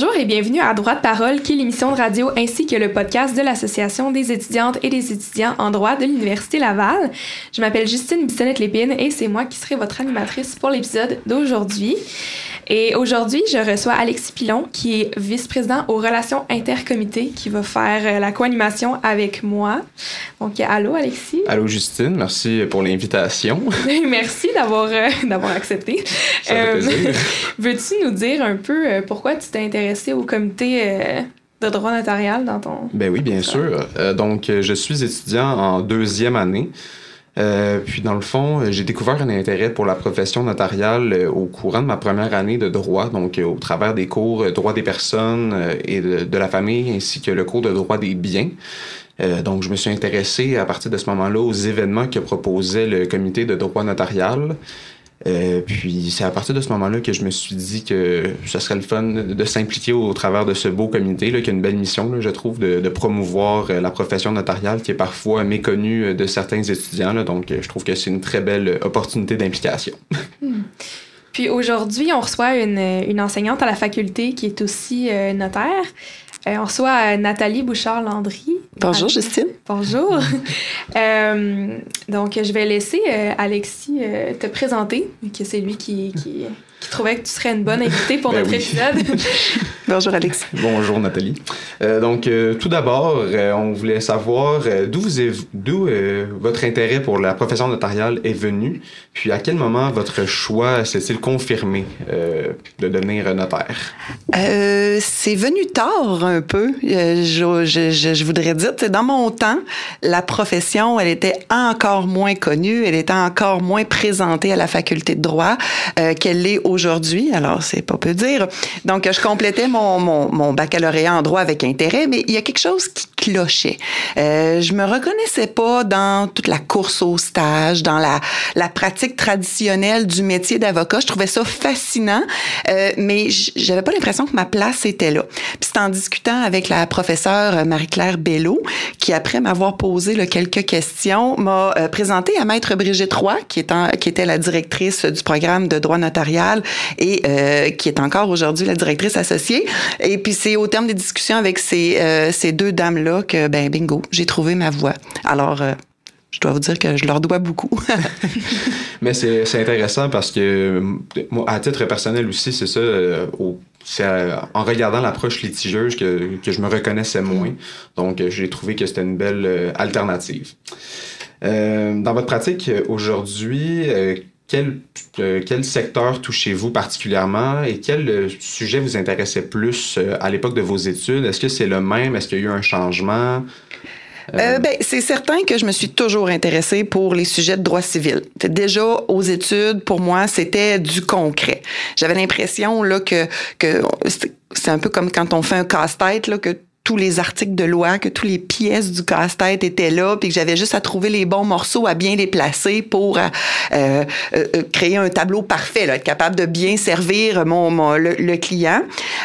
Bonjour et bienvenue à Droit de parole, qui est l'émission de radio ainsi que le podcast de l'Association des étudiantes et des étudiants en droit de l'Université Laval. Je m'appelle Justine Bissonnette-Lépine et c'est moi qui serai votre animatrice pour l'épisode d'aujourd'hui. Et aujourd'hui, je reçois Alexis Pilon, qui est vice-président aux relations intercomités, qui va faire euh, la co-animation avec moi. Donc, allô, Alexis? Allô, Justine. Merci pour l'invitation. Merci d'avoir euh, d'avoir accepté. Ça plaisir. Veux-tu nous dire un peu euh, pourquoi tu t'es intéressé au comité euh, de droit notarial dans ton... Ben oui, bien sûr. Euh, donc, euh, je suis étudiant en deuxième année. Euh, puis, dans le fond, euh, j'ai découvert un intérêt pour la profession notariale euh, au courant de ma première année de droit, donc au travers des cours droit des personnes et de, de la famille, ainsi que le cours de droit des biens. Euh, donc, je me suis intéressé à partir de ce moment-là aux événements que proposait le comité de droit notarial. Euh, puis c'est à partir de ce moment-là que je me suis dit que ce serait le fun de s'impliquer au, travers de ce beau comité, là, qui a une belle mission, je trouve, de, promouvoir euh, la profession notariale qui est parfois méconnue euh, de certains étudiants. Donc je trouve que c'est une très belle opportunité d'implication. Puis aujourd'hui, on reçoit une, enseignante à la faculté qui est aussi notaire. Euh, on reçoit euh, Nathalie Bouchard-Landry. Bonjour, Justine. Bonjour. Euh, donc, je vais laisser euh, Alexis te présenter, que c'est lui qui, qui, qui trouvait que tu serais une bonne invitée pour Ben notre oui. épisode. Bonjour, Alexis. Bonjour Nathalie. Euh, donc euh, tout d'abord, euh, on voulait savoir euh, d'où vous est, d'où euh, votre intérêt pour la profession notariale est venu, puis à quel moment votre choix s'est-il confirmé euh, de devenir notaire? Euh, c'est venu tard un peu. Je, je, je, je voudrais dire, dans mon temps, la profession, elle était encore moins connue, elle était encore moins présentée à la faculté de droit euh, qu'elle l'est aujourd'hui. Alors, c'est pas peu dire. Donc, je complétais mon, mon, baccalauréat en droit avec intérêt, mais il y a quelque chose qui clochait. Euh, je me reconnaissais pas dans toute la course au stage, dans la, la pratique traditionnelle du métier d'avocat. Je trouvais ça fascinant, euh, mais j'avais pas l'impression que ma place était là. Puis c'est en discutant avec la professeure Marie-Claire Bello, qui après m'avoir posé quelques questions, m'a euh, présenté à maître Brigitte Roy, qui était la directrice du programme de droit notarial et euh, qui est encore aujourd'hui la directrice associée. Et puis c'est au terme des discussions avec ces, euh, ces deux dames-là que, ben bingo, j'ai trouvé ma voie. Alors, euh, je dois vous dire que je leur dois beaucoup. Mais c'est intéressant parce que à titre personnel aussi, c'est ça. c'est en regardant l'approche litigieuse que, que je me reconnaissais moins. Donc, j'ai trouvé que c'était une belle alternative. Dans votre pratique aujourd'hui, quel, euh, quel secteur touchez-vous particulièrement et quel euh, sujet vous intéressait plus euh, à l'époque de vos études? Est-ce que c'est le même? Est-ce qu'il y a eu un changement? Euh, ben, c'est certain que je me suis toujours intéressée pour les sujets de droit civil. Déjà aux études, pour moi, c'était du concret. J'avais l'impression là que que c'est un peu comme quand on fait un casse-tête là que tous les articles de loi, que tous les pièces du casse-tête étaient là, puis que j'avais juste à trouver les bons morceaux, à bien les placer pour euh, euh, euh, créer un tableau parfait, là, être capable de bien servir mon, mon- le, le client.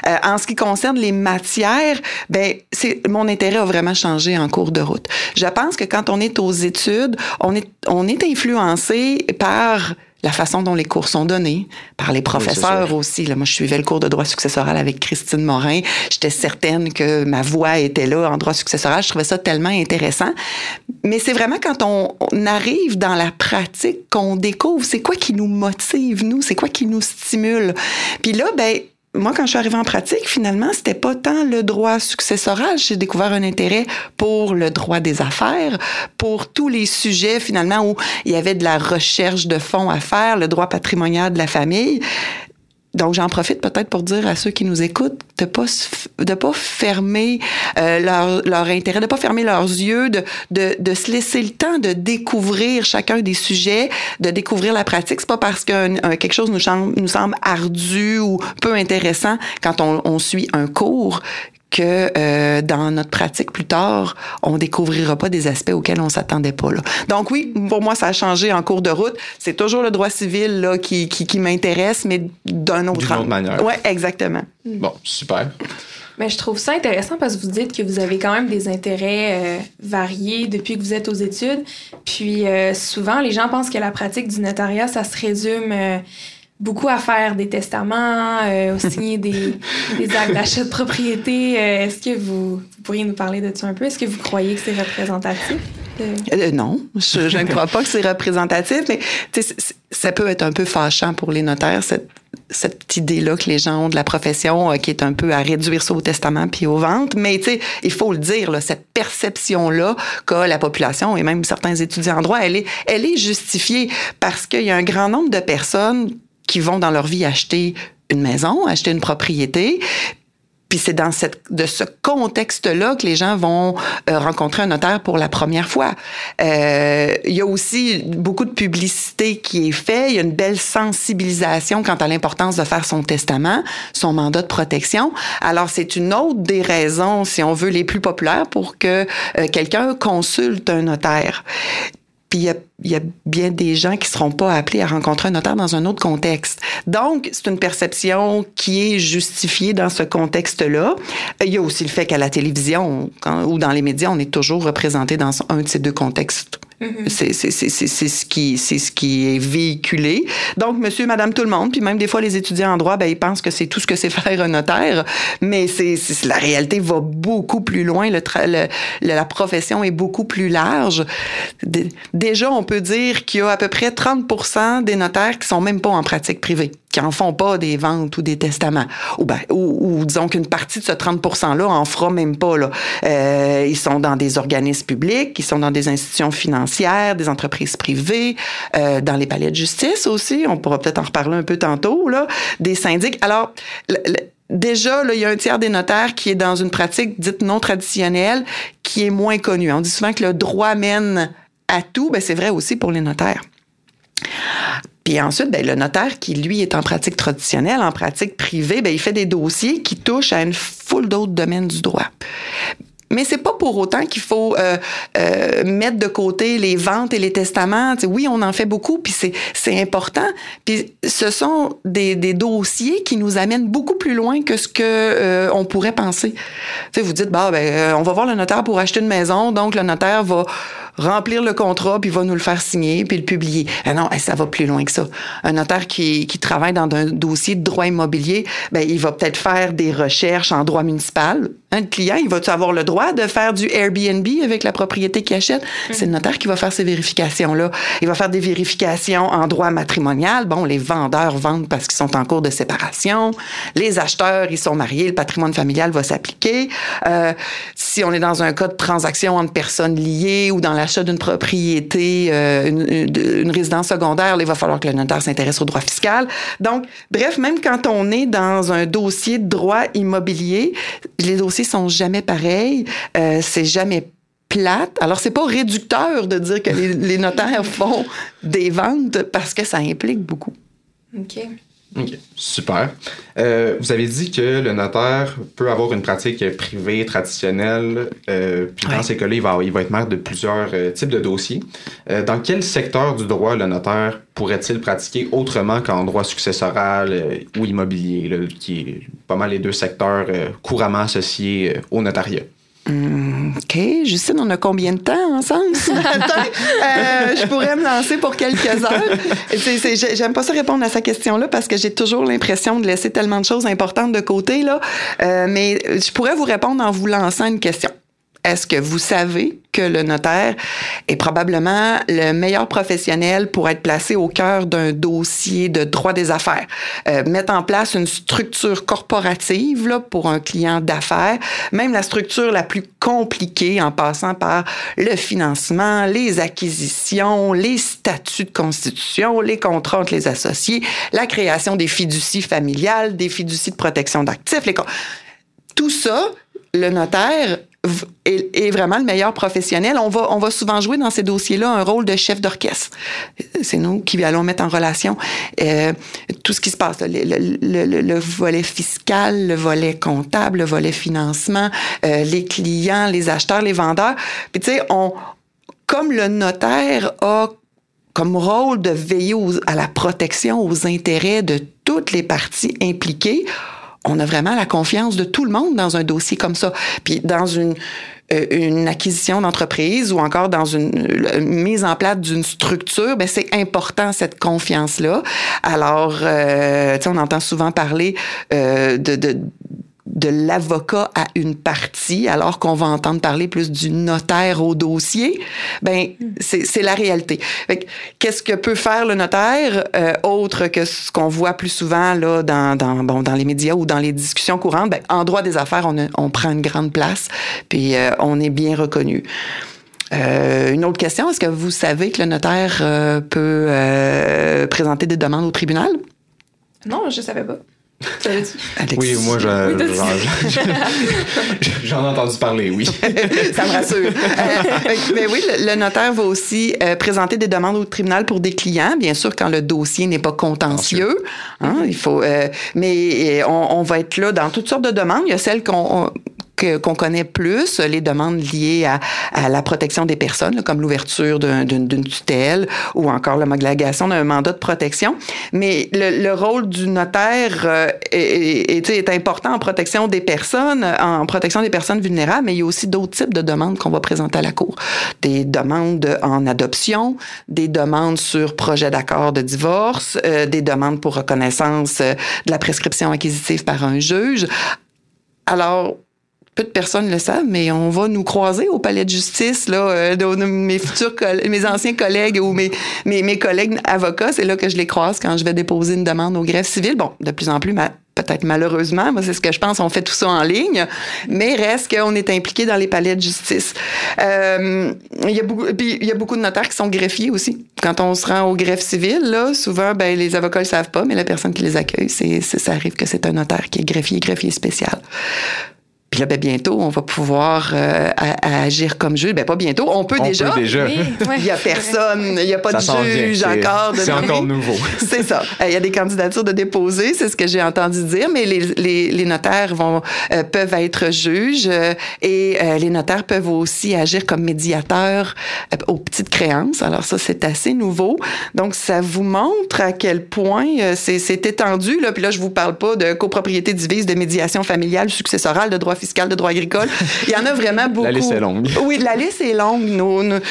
Euh, en ce qui concerne les matières, ben c'est mon intérêt a vraiment changé en cours de route. Je pense que quand on est aux études, on est on est influencé par la façon dont les cours sont donnés, par les professeurs aussi. Là, moi, je suivais le cours de droit successoral avec Christine Morin. J'étais certaine que ma voix était là en droit successoral. Je trouvais ça tellement intéressant. Mais c'est vraiment quand on, on arrive dans la pratique qu'on découvre c'est quoi qui nous motive, nous, c'est quoi qui nous stimule? Puis là, ben, moi, quand je suis arrivée en pratique, finalement, c'était pas tant le droit successoral. J'ai découvert un intérêt pour le droit des affaires, pour tous les sujets, finalement, où il y avait de la recherche de fonds à faire, le droit patrimonial de la famille. Donc, j'en profite peut-être pour dire à ceux qui nous écoutent de pas de pas fermer euh, leur, leur intérêt, de pas fermer leurs yeux, de, de, de se laisser le temps de découvrir chacun des sujets, de découvrir la pratique. C'est pas parce que quelque chose nous semble, nous semble ardu ou peu intéressant quand on, on suit un cours que euh, dans notre pratique plus tard, on découvrira pas des aspects auxquels on s'attendait pas. Là. Donc oui, pour moi, ça a changé en cours de route. C'est toujours le droit civil là, qui, qui, qui m'intéresse, mais d'un autre D'une autre angle. manière. Ouais, exactement. Bon, super. Mais je trouve ça intéressant parce que vous dites que vous avez quand même des intérêts euh, variés depuis que vous êtes aux études. Puis euh, souvent, les gens pensent que la pratique du notariat, ça se résume euh, beaucoup à faire des testaments, euh, signer des, des actes d'achat de propriété. Euh, est-ce que vous, pourriez nous parler de ça un peu? Est-ce que vous croyez que c'est représentatif? Euh, non, je, je, ne crois pas que c'est représentatif, mais ça peut être un peu fâchant pour les notaires, cette, cette idée-là que les gens ont de la profession qui est un peu à réduire ça au testament puis aux ventes. Mais il faut le dire, là, cette perception-là qu'a la population et même certains étudiants en droit, elle est, elle est justifiée parce qu'il y a un grand nombre de personnes qui vont dans leur vie acheter une maison, acheter une propriété, puis c'est dans cette, de ce contexte-là que les gens vont euh, rencontrer un notaire pour la première fois. Euh, il y a aussi beaucoup de publicité qui est faite. Il y a une belle sensibilisation quant à l'importance de faire son testament, son mandat de protection. Alors c'est une autre des raisons, si on veut, les plus populaires pour que euh, quelqu'un consulte un notaire. Puis il y a bien des gens qui seront pas appelés à rencontrer un notaire dans un autre contexte. Donc, c'est une perception qui est justifiée dans ce contexte-là. Il y a aussi le fait qu'à la télévision ou dans les médias, on est toujours représenté dans un de ces deux contextes. Mm-hmm. C'est ce qui ce qui est véhiculé. Donc monsieur, madame tout le monde, puis même des fois les étudiants en droit, ben ils pensent que c'est tout ce que c'est faire un notaire, mais c'est la réalité va beaucoup plus loin, le, la profession est beaucoup plus large. déjà on peut dire qu'il y a à peu près 30 des notaires qui sont même pas en pratique privée, qui en font pas des ventes ou des testaments. Ou, ben, ou, disons qu'une partie de ce 30 %-là en fera même pas. Là. Euh, ils sont dans des organismes publics, ils sont dans des institutions financières, des entreprises privées, euh, dans les palais de justice aussi. On pourra peut-être en reparler un peu tantôt, là, des syndics. Alors, déjà, il y a un tiers des notaires qui est dans une pratique dite non traditionnelle, qui est moins connue. On dit souvent que le droit mène à tout, ben c'est vrai aussi pour les notaires. Puis ensuite, ben, le notaire qui, lui, est en pratique traditionnelle, en pratique privée, ben, il fait des dossiers qui touchent à une foule d'autres domaines du droit. Mais c'est pas pour autant qu'il faut euh, euh, mettre de côté les ventes et les testaments. oui, on en fait beaucoup, puis c'est important. Puis ce sont des, des, dossiers qui nous amènent beaucoup plus loin que ce que euh, on pourrait penser. sais, vous dites, bah, ben, on va voir le notaire pour acheter une maison, donc le notaire va remplir le contrat, puis va nous le faire signer, puis le publier. Ah non, ça va plus loin que ça. Un notaire qui, qui travaille dans un dossier de droit immobilier, ben, il va peut-être faire des recherches en droit municipal. Un client, il va avoir le droit de faire du Airbnb avec la propriété qu'il achète? C'est le notaire qui va faire ces vérifications-là. Il va faire des vérifications en droit matrimonial. Bon, les vendeurs vendent parce qu'ils sont en cours de séparation. Les acheteurs, ils sont mariés, le patrimoine familial va s'appliquer. Euh, si on est dans un cas de transaction entre personnes liées ou dans la l'achat d'une propriété, euh, une, résidence secondaire, il va falloir que le notaire s'intéresse au droit fiscal. Donc, bref, même quand on est dans un dossier de droit immobilier, les dossiers sont jamais pareils, euh, c'est jamais plate. Alors, c'est pas réducteur de dire que les, les notaires font des ventes parce que ça implique beaucoup. OK. OK, super. Euh, vous avez dit que le notaire peut avoir une pratique privée, traditionnelle, euh, puis dans ces cas-là, il va, il va être maître de plusieurs euh, types de dossiers. Dans quel secteur du droit le notaire pourrait-il pratiquer autrement qu'en droit successoral ou immobilier, là, qui est pas mal les deux secteurs couramment associés au notariat? Hmm, OK. Justine, on a combien de temps ensemble? Euh, je pourrais me lancer pour quelques heures. J'aime pas ça répondre à sa question-là parce que j'ai toujours l'impression de laisser tellement de choses importantes de côté. Là. Euh, mais je pourrais vous répondre en vous lançant une question. Est-ce que vous savez que le notaire est probablement le meilleur professionnel pour être placé au cœur d'un dossier de droit des affaires? Euh, mettre en place une structure corporative là, pour un client d'affaires, même la structure la plus compliquée en passant par le financement, les acquisitions, les statuts de constitution, les contrats entre les associés, la création des fiducies familiales, des fiducies de protection d'actifs. Les... Tout ça, le notaire est, vraiment le meilleur professionnel. On va, on va souvent jouer dans ces dossiers-là un rôle de chef d'orchestre. C'est nous qui allons mettre en relation euh, tout ce qui se passe, le, le, le, volet fiscal, le volet comptable, le volet financement, euh, les clients, les acheteurs, les vendeurs. Puis tu sais, on, comme le notaire a comme rôle de veiller à la protection, aux intérêts de toutes les parties impliquées, on a vraiment la confiance de tout le monde dans un dossier comme ça. Puis dans une, euh, une acquisition d'entreprise ou encore dans une, mise en place d'une structure, ben c'est important cette confiance-là. Alors, euh, on entend souvent parler euh, de, de de l'avocat à une partie, alors qu'on va entendre parler plus du notaire au dossier, ben c'est la réalité. Qu'est-ce que peut faire le notaire euh, autre que ce qu'on voit plus souvent là dans, dans, bon, dans les médias ou dans les discussions courantes? Ben, en droit des affaires, on, on prend une grande place, puis euh, on est bien reconnu. Euh, une autre question, est-ce que vous savez que le notaire euh, peut euh, présenter des demandes au tribunal? Non, je savais pas. Oui, moi, j'en ai entendu parler, oui. ça me rassure. Euh, mais oui, le, notaire va aussi euh, présenter des demandes au tribunal pour des clients, bien sûr, quand le dossier n'est pas contentieux. Hein, il faut, euh, mais on, on, va être là dans toutes sortes de demandes. Il y a celles qu'on qu'on connaît plus, les demandes liées à, la protection des personnes, comme l'ouverture d'une tutelle ou encore l'homologation d'un mandat de protection. Mais le, le rôle du notaire euh, est, important en protection des personnes, en protection des personnes vulnérables, mais il y a aussi d'autres types de demandes qu'on va présenter à la Cour. Des demandes en adoption, des demandes sur projet d'accord de divorce, euh, des demandes pour reconnaissance euh, de la prescription acquisitive par un juge. Alors, peu de personnes le savent, mais on va nous croiser au palais de justice, là, euh, mes futurs mes anciens collègues ou mes, mes, mes collègues avocats, c'est là que je les croise quand je vais déposer une demande au greffe civil. Bon, de plus en plus, peut-être malheureusement, moi c'est ce que je pense, on fait tout ça en ligne, mais reste qu'on est impliqué dans les palais de justice. Euh, il y a beaucoup, puis il y a beaucoup de notaires qui sont greffiers aussi. Quand on se rend au greffe civil, là, souvent, ben les avocats le savent pas, mais la personne qui les accueille, c'est, ça arrive que c'est un notaire qui est greffier, greffier spécial. Puis là, ben, bientôt, on va pouvoir euh, agir comme juge. Ben, pas bientôt, on peut on déjà. Peut déjà. il y a personne, il n'y a pas ça de juge encore. C'est encore nouveau. c'est ça. Il y a des candidatures de déposer, c'est ce que j'ai entendu dire, mais les, les, les notaires vont, euh, peuvent être juges euh, et euh, les notaires peuvent aussi agir comme médiateurs euh, aux petites créances. Alors ça, c'est assez nouveau. Donc, ça vous montre à quel point c'est étendu. Là. Puis là, je vous parle pas de copropriété divise, de médiation familiale, successorale, de droit fiscal, de droit agricole. Il y en a vraiment beaucoup. La liste est longue. Oui, la liste est longue.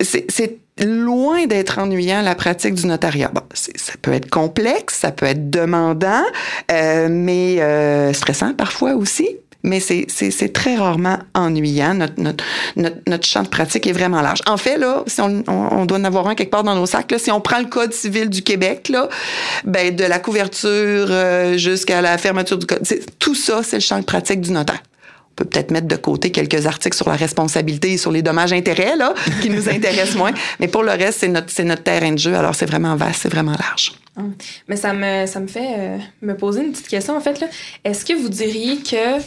c'est loin d'être ennuyant la pratique du notariat. Bon, ça peut être complexe, ça peut être demandant, euh, mais euh, stressant parfois aussi mais c'est très rarement ennuyant. Notre, champ de pratique est vraiment large. En fait, là, si on, doit en avoir un quelque part dans nos sacs, si on prend le Code civil du Québec, là, ben, de la couverture euh, jusqu'à la fermeture du Code, tout ça, c'est le champ de pratique du notaire On peut peut-être mettre de côté quelques articles sur la responsabilité et sur les dommages-intérêts, là, qui nous intéressent moins. Mais pour le reste, c'est notre, notre terrain de jeu. Alors, c'est vraiment vaste, c'est vraiment large. Hum. Mais ça me, ça me fait euh, me poser une petite question, en fait. Est-ce que vous diriez que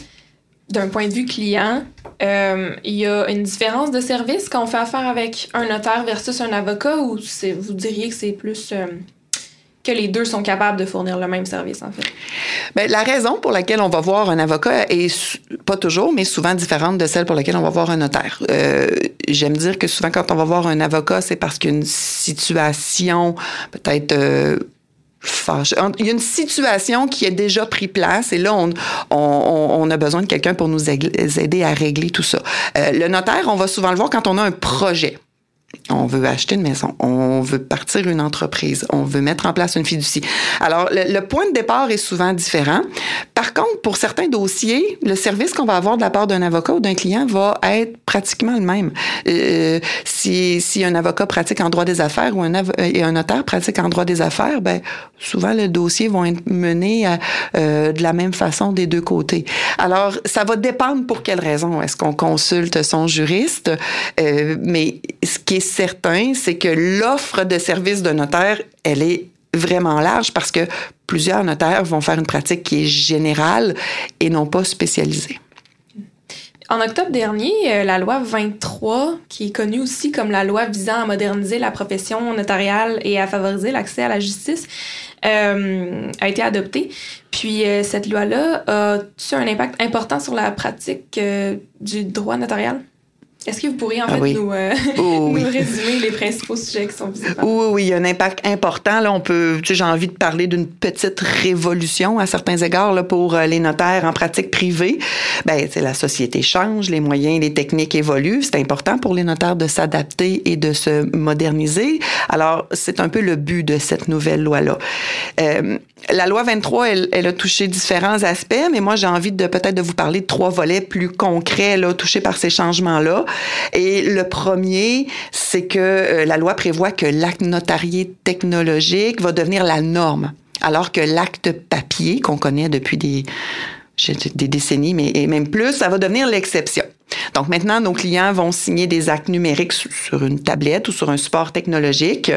d'un point de vue client, euh, il y a une différence de service quand on fait affaire avec un notaire versus un avocat ou vous diriez que c'est plus euh, que les deux sont capables de fournir le même service en fait? Bien, la raison pour laquelle on va voir un avocat est pas toujours, mais souvent différente de celle pour laquelle on va voir un notaire. Euh, J'aime dire que souvent quand on va voir un avocat, c'est parce qu'une situation peut-être il y a une situation qui a déjà pris place et là, on, on, a besoin de quelqu'un pour nous aider à régler tout ça. Euh, le notaire, on va souvent le voir quand on a un projet. On veut acheter une maison, on veut partir une entreprise, on veut mettre en place une fiducie. Alors, le point de départ est souvent différent. Par contre, pour certains dossiers, le service qu'on va avoir de la part d'un avocat ou d'un client va être pratiquement le même. Euh, si, un avocat pratique en droit des affaires ou un, et un notaire pratique en droit des affaires, ben souvent le dossier va être mené à, euh, de la même façon des deux côtés. Alors, ça va dépendre pour quelle raison. Est-ce qu'on consulte son juriste? Euh, mais ce qui est certain, c'est que l'offre de service de notaire, elle est vraiment large parce que plusieurs notaires vont faire une pratique qui est générale et non pas spécialisée. En octobre dernier, euh, la loi 23, qui est connue aussi comme la loi visant à moderniser la profession notariale et à favoriser l'accès à la justice, euh, a été adoptée. Puis euh, cette loi-là a-tu un impact important sur la pratique du droit notarial? Est-ce que vous pourriez en ah fait nous, euh, oh nous, résumer les principaux sujets qui sont visibles? Oui, oui, il y a un impact important. Là, on peut, j'ai envie de parler d'une petite révolution à certains égards là, pour euh, les notaires en pratique privée. Ben, la société change, les moyens, les techniques évoluent. C'est important pour les notaires de s'adapter et de se moderniser. Alors, c'est un peu le but de cette nouvelle loi-là. Euh, la loi 23, elle, elle, a touché différents aspects, mais moi, j'ai envie de peut-être de vous parler de trois volets plus concrets là, touchés par ces changements-là. Et le premier, c'est que euh, la loi prévoit que l'acte notarié technologique va devenir la norme, alors que l'acte papier, qu'on connaît depuis des, décennies, mais et même plus, ça va devenir l'exception. Donc maintenant, nos clients vont signer des actes numériques sur une tablette ou sur un support technologique.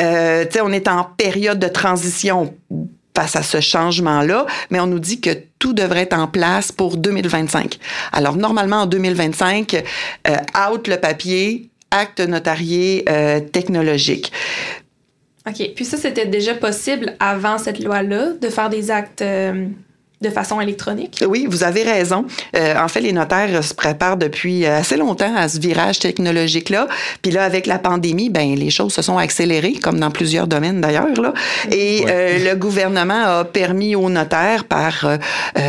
Euh, on est en période de transition face à ce changement-là, mais on nous dit que tout devrait être en place pour 2025. Alors normalement en 2025, euh, out le papier, acte notarié euh, technologique. OK. Puis ça, c'était déjà possible avant cette loi-là de faire des actes euh, de façon électronique. Oui, vous avez raison. Euh, en fait, les notaires se préparent depuis euh, assez longtemps à ce virage technologique-là. Puis là, avec la pandémie, ben les choses se sont accélérées, comme dans plusieurs domaines d'ailleurs. Là. Et euh, le gouvernement a permis aux notaires, par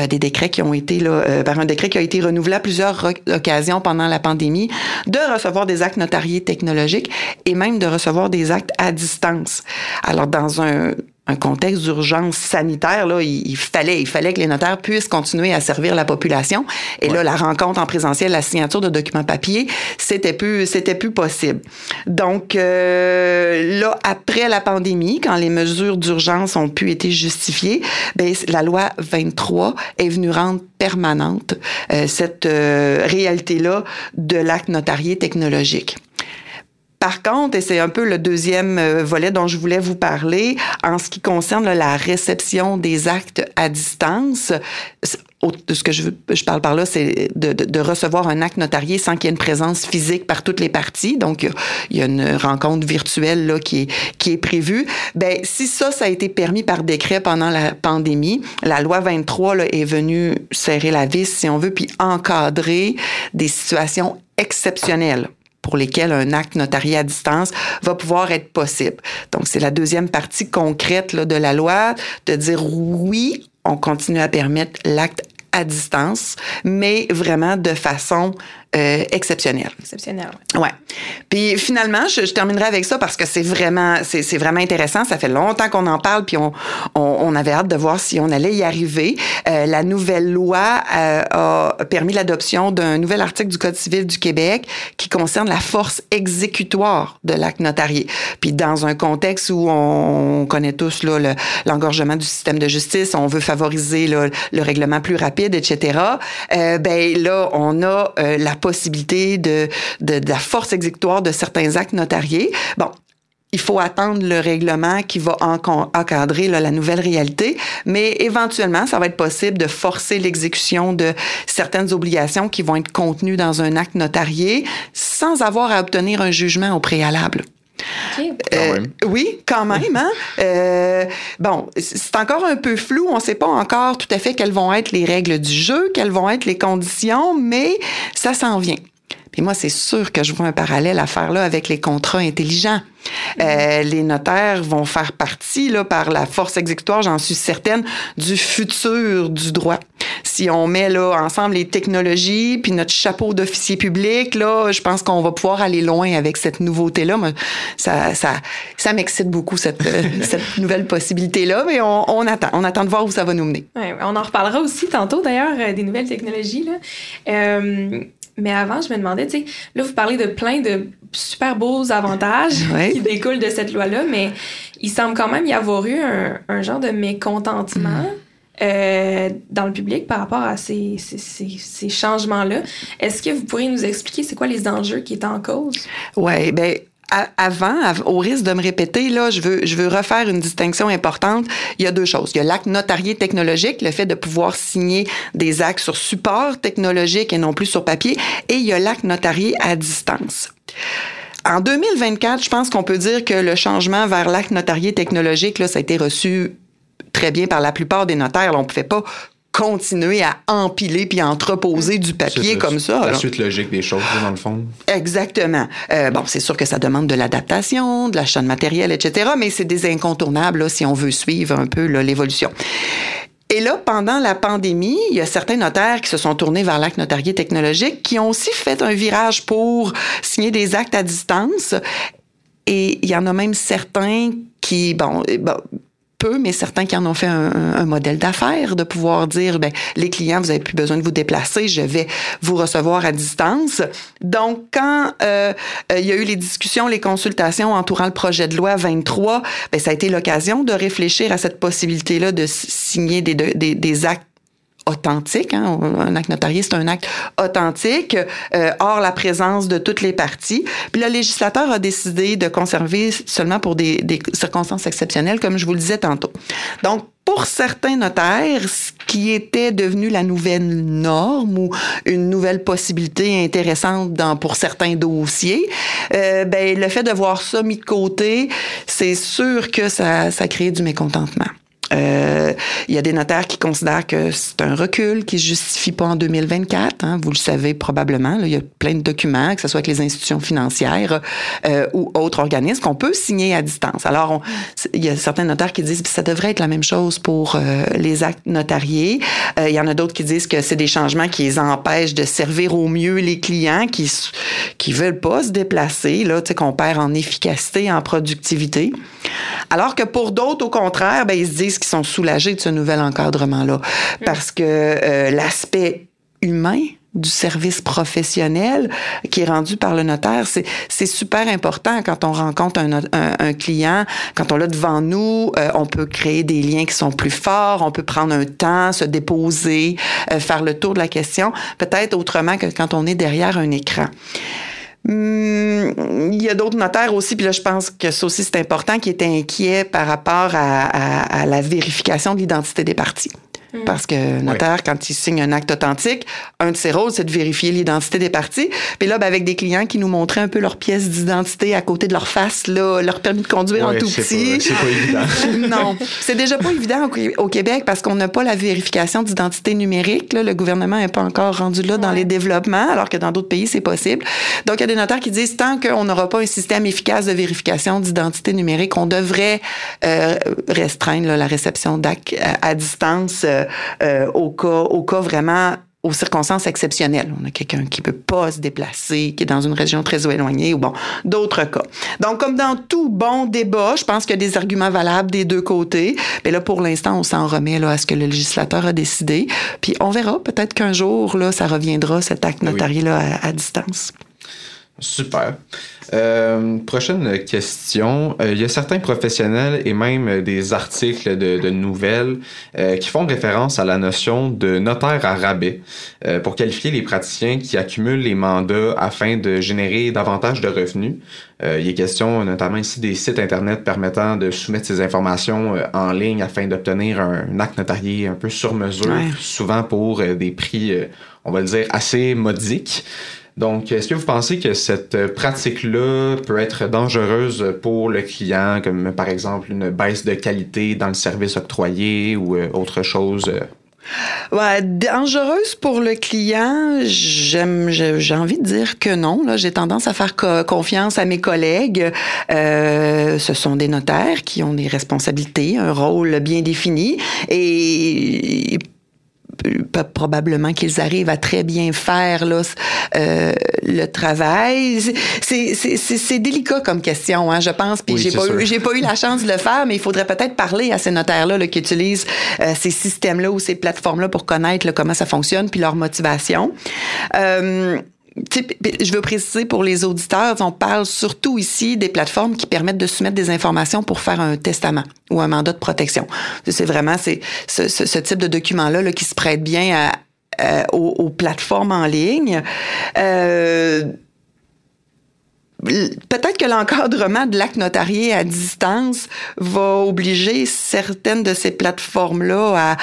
des décrets qui ont été là, par un décret qui a été renouvelé à plusieurs occasions pendant la pandémie, de recevoir des actes notariés technologiques et même de recevoir des actes à distance. Alors, dans un un contexte d'urgence sanitaire, là, il, fallait, il fallait que les notaires puissent continuer à servir la population. Et là, la rencontre en présentiel, la signature de documents papier, c'était plus, c'était plus possible. Donc euh, là, après la pandémie, quand les mesures d'urgence ont pu être justifiées, ben, la loi 23 est venue rendre permanente euh, cette euh, réalité-là de l'acte notarié technologique. Par contre, et c'est un peu le deuxième euh, volet dont je voulais vous parler, en ce qui concerne la réception des actes à distance, ce que je, parle par là, c'est de, recevoir un acte notarié sans qu'il y ait une présence physique par toutes les parties. Donc, il y a une rencontre virtuelle là, qui, est, prévue. Ben, si ça, ça a été permis par décret pendant la pandémie, la loi 23 là, est venue serrer la vis, si on veut, puis encadrer des situations exceptionnelles pour lesquels un acte notarié à distance va pouvoir être possible. Donc, c'est la deuxième partie concrète là, de la loi, de dire oui, on continue à permettre l'acte à distance, mais vraiment de façon euh, exceptionnelle. Exceptionnelle. Ouais. Puis finalement, je, je, terminerai avec ça parce que c'est vraiment, c'est, c'est vraiment intéressant. Ça fait longtemps qu'on en parle, puis on, on, on, avait hâte de voir si on allait y arriver. Euh, la nouvelle loi euh, a permis l'adoption d'un nouvel article du Code civil du Québec qui concerne la force exécutoire de l'acte notarié. Puis dans un contexte où on connaît tous là, le, l'engorgement du système de justice, on veut favoriser là, le règlement plus rapide, etc. Euh, ben là, on a euh, la possibilité de, de, de la force exécutoire de certains actes notariés. Bon, il faut attendre le règlement qui va encadrer la nouvelle réalité, mais éventuellement, ça va être possible de forcer l'exécution de certaines obligations qui vont être contenues dans un acte notarié sans avoir à obtenir un jugement au préalable. Euh, oui, quand même. Hein? Euh, bon, c'est encore un peu flou. On ne sait pas encore tout à fait quelles vont être les règles du jeu, quelles vont être les conditions, mais ça s'en vient. Puis moi, c'est sûr que je vois un parallèle à faire là avec les contrats intelligents. Euh, les notaires vont faire partie, là, par la force exécutoire, j'en suis certaine, du futur du droit. Si on met là ensemble les technologies puis notre chapeau d'officier public, là, je pense qu'on va pouvoir aller loin avec cette nouveauté-là. Ça, ça, ça m'excite beaucoup cette, euh, cette nouvelle possibilité-là, mais on, on, attend, on attend de voir où ça va nous mener. Ouais, on en reparlera aussi tantôt d'ailleurs euh, des nouvelles technologies là. Euh, mais avant, je me demandais, tu sais, là, vous parlez de plein de super beaux avantages qui découlent de cette loi-là, mais il semble quand même y avoir eu un, genre de mécontentement. Mm. Euh, dans le public par rapport à ces, ces, ces, changements-là. Est-ce que vous pourriez nous expliquer c'est quoi les enjeux qui étaient en cause? Oui, bien, avant, au risque de me répéter, là, je veux, refaire une distinction importante. Il y a deux choses. Il y a l'acte notarié technologique, le fait de pouvoir signer des actes sur support technologique et non plus sur papier, et il y a l'acte notarié à distance. En 2024, je pense qu'on peut dire que le changement vers l'acte notarié technologique, ça a été reçu très bien par la plupart des notaires. on ne pouvait pas continuer à empiler puis entreposer du papier comme ça. La suite logique des choses, dans le fond. Exactement. Euh, bon, c'est sûr que ça demande de l'adaptation, de l'achat de matériel, etc., mais c'est des incontournables si on veut suivre un peu l'évolution. Et là, pendant la pandémie, il y a certains notaires qui se sont tournés vers l'acte notarié technologique qui ont aussi fait un virage pour signer des actes à distance. Et il y en a même certains qui, bon, bon mais certains qui en ont fait un, modèle d'affaires, de pouvoir dire, ben, les clients, vous avez plus besoin de vous déplacer, je vais vous recevoir à distance. Donc, quand euh, euh, il y a eu les discussions, les consultations entourant le projet de loi 23, ben, ça a été l'occasion de réfléchir à cette possibilité-là de signer des, des, des actes authentique. Hein? Un acte notarié, c'est un acte authentique, euh, hors la présence de toutes les parties. Puis le législateur a décidé de conserver seulement pour des, des, circonstances exceptionnelles, comme je vous le disais tantôt. Donc, pour certains notaires, ce qui était devenu la nouvelle norme ou une nouvelle possibilité intéressante dans, pour certains dossiers, euh, ben, le fait de voir ça mis de côté, c'est sûr que ça, ça crée du mécontentement. Euh, il y a des notaires qui considèrent que c'est un recul qui ne justifie pas en 2024. Hein, vous le savez probablement. il y a plein de documents, que ce soit avec les institutions financières euh, ou autres organismes, qu'on peut signer à distance. Alors, il y a certains notaires qui disent que ça devrait être la même chose pour euh, les actes notariés. il y en a d'autres qui disent que c'est des changements qui les empêchent de servir au mieux les clients qui qui veulent pas se déplacer, là, qu'on perd en efficacité, en productivité. Alors que pour d'autres, au contraire, ben, ils se disent sont soulagés de ce nouvel encadrement-là. Parce que euh, l'aspect humain du service professionnel qui est rendu par le notaire, c'est super important quand on rencontre un, un, client, quand on l'a devant nous, euh, on peut créer des liens qui sont plus forts, on peut prendre un temps, se déposer, euh, faire le tour de la question, peut-être autrement que quand on est derrière un écran. Hum, il y a d'autres notaires aussi, puis là, je pense que ça aussi, c'est important, qui étaient inquiets par rapport à la vérification de l'identité des parties. Mm. Parce que notaire, quand il signe un acte authentique, un de ses rôles, c'est de vérifier l'identité des parties. Puis là, ben, avec des clients qui nous montraient un peu leur pièce d'identité à côté de leur face, là, leur permis de conduire en tout petit. C'est pas évident. non, c'est déjà pas évident au, Québec parce qu'on n'a pas la vérification d'identité numérique. Là. Le gouvernement n'est pas encore rendu là dans les développements, alors que dans d'autres pays, c'est possible. Donc, il y a des notaires qui disent tant qu'on n'aura pas un système efficace de vérification d'identité numérique, on devrait euh, restreindre la réception d'actes à, distance. Euh, euh, au, cas, au cas vraiment aux circonstances exceptionnelles. On a quelqu'un qui peut pas se déplacer, qui est dans une région très éloignée ou bon, d'autres cas. Donc, comme dans tout bon débat, je pense qu'il y a des arguments valables des deux côtés. Mais là, pour l'instant, on s'en remet là, à ce que le législateur a décidé. Puis on verra, peut-être qu'un jour, là, ça reviendra, cet acte notarié-là, à, à distance. Super. Euh, prochaine question. Euh, il y a certains professionnels et même des articles de, nouvelles euh, qui font référence à la notion de notaire à rabais pour qualifier les praticiens qui accumulent les mandats afin de générer davantage de revenus. il est question notamment ici des sites Internet permettant de soumettre ces informations en ligne afin d'obtenir un, acte notarié un peu sur mesure, souvent pour des prix, on va le dire, assez modiques. Donc, est-ce que vous pensez que cette pratique-là peut être dangereuse pour le client, comme par exemple une baisse de qualité dans le service octroyé ou euh, autre chose? Ouais, dangereuse pour le client, j'ai envie de dire que non. J'ai tendance à faire confiance à mes collègues. Euh, ce sont des notaires qui ont des responsabilités, un rôle bien défini, et probablement qu'ils arrivent à très bien faire là, euh, le travail. C'est délicat comme question, hein, je pense. Puis j'ai pas, eu, pas eu la chance de le faire, mais il faudrait peut-être parler à ces notaires-là là, qui utilisent euh, ces systèmes-là ou ces plateformes-là pour connaître comment ça fonctionne puis leur motivation. Euh, je veux préciser pour les auditeurs, on parle surtout ici des plateformes qui permettent de soumettre des informations pour faire un testament ou un mandat de protection. C'est vraiment ce, type de document-là là, qui se prête bien aux, plateformes en ligne. Euh, peut-être que l'encadrement de l'acte notarié à distance va obliger certaines de ces plateformes-là à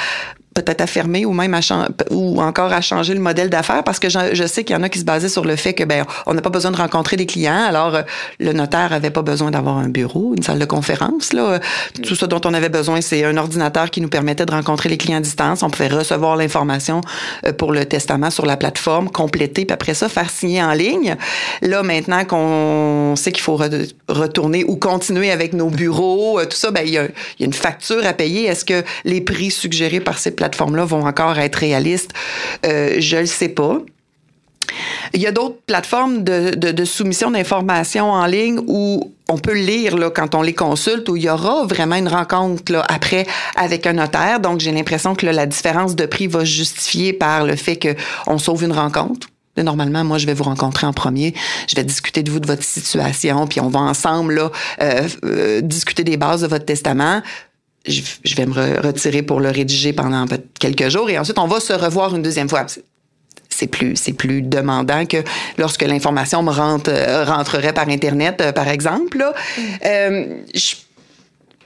peut-être à fermer ou même à ou encore à changer le modèle d'affaires parce que je, sais qu'il y en a qui se basaient sur le fait que ben on n'a pas besoin de rencontrer des clients. Alors euh, le notaire avait pas besoin d'avoir un bureau, une salle de conférence là. Tout ce dont on avait besoin, c'est un ordinateur qui nous permettait de rencontrer les clients à distance. On pouvait recevoir l'information euh, pour le testament sur la plateforme, compléter, puis après ça faire signer en ligne. Là maintenant qu'on sait qu'il faut retourner ou continuer avec nos bureaux, euh, tout ça, ben il y y a une facture à payer. Est-ce que les prix suggérés par ces plateformes-là vont encore être réalistes? Euh, je le sais pas. Il y a d'autres plateformes de, soumission d'informations en ligne où on peut lire là, quand on les consulte, où il y aura vraiment une rencontre là, après avec un notaire. Donc, j'ai l'impression que la différence de prix va justifier par le fait qu'on sauve une rencontre. Normalement, moi, je vais vous rencontrer en premier. Je vais discuter de vous, de votre situation, puis on va ensemble là, euh, euh, discuter des bases de votre testament je, vais me retirer pour le rédiger pendant quelques jours et ensuite on va se revoir une deuxième fois. C'est plus, c'est plus demandant que lorsque l'information me rentre, euh, rentrerait par Internet, euh, par exemple. Mm. Euh, je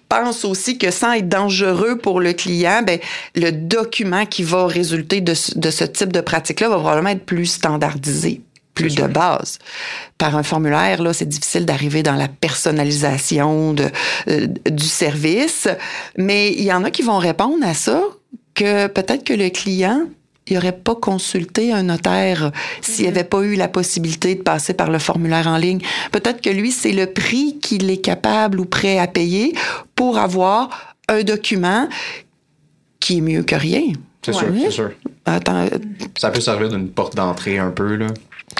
pense aussi que sans être dangereux pour le client, ben, le document qui va résulter de, de ce type de pratique-là va probablement être plus standardisé plus de base. Par un formulaire, là, c'est difficile d'arriver dans la personnalisation de, euh, du service, mais il y en a qui vont répondre à ça que peut-être que le client il n'aurait pas consulté un notaire s'il n'avait mhm. pas eu la possibilité de passer par le formulaire en ligne. Peut-être que lui, c'est le prix qu'il est capable ou prêt à payer pour avoir un document qui est mieux que rien. C'est sûr, c'est sûr. Attends. Ça peut servir d'une porte d'entrée un peu, là.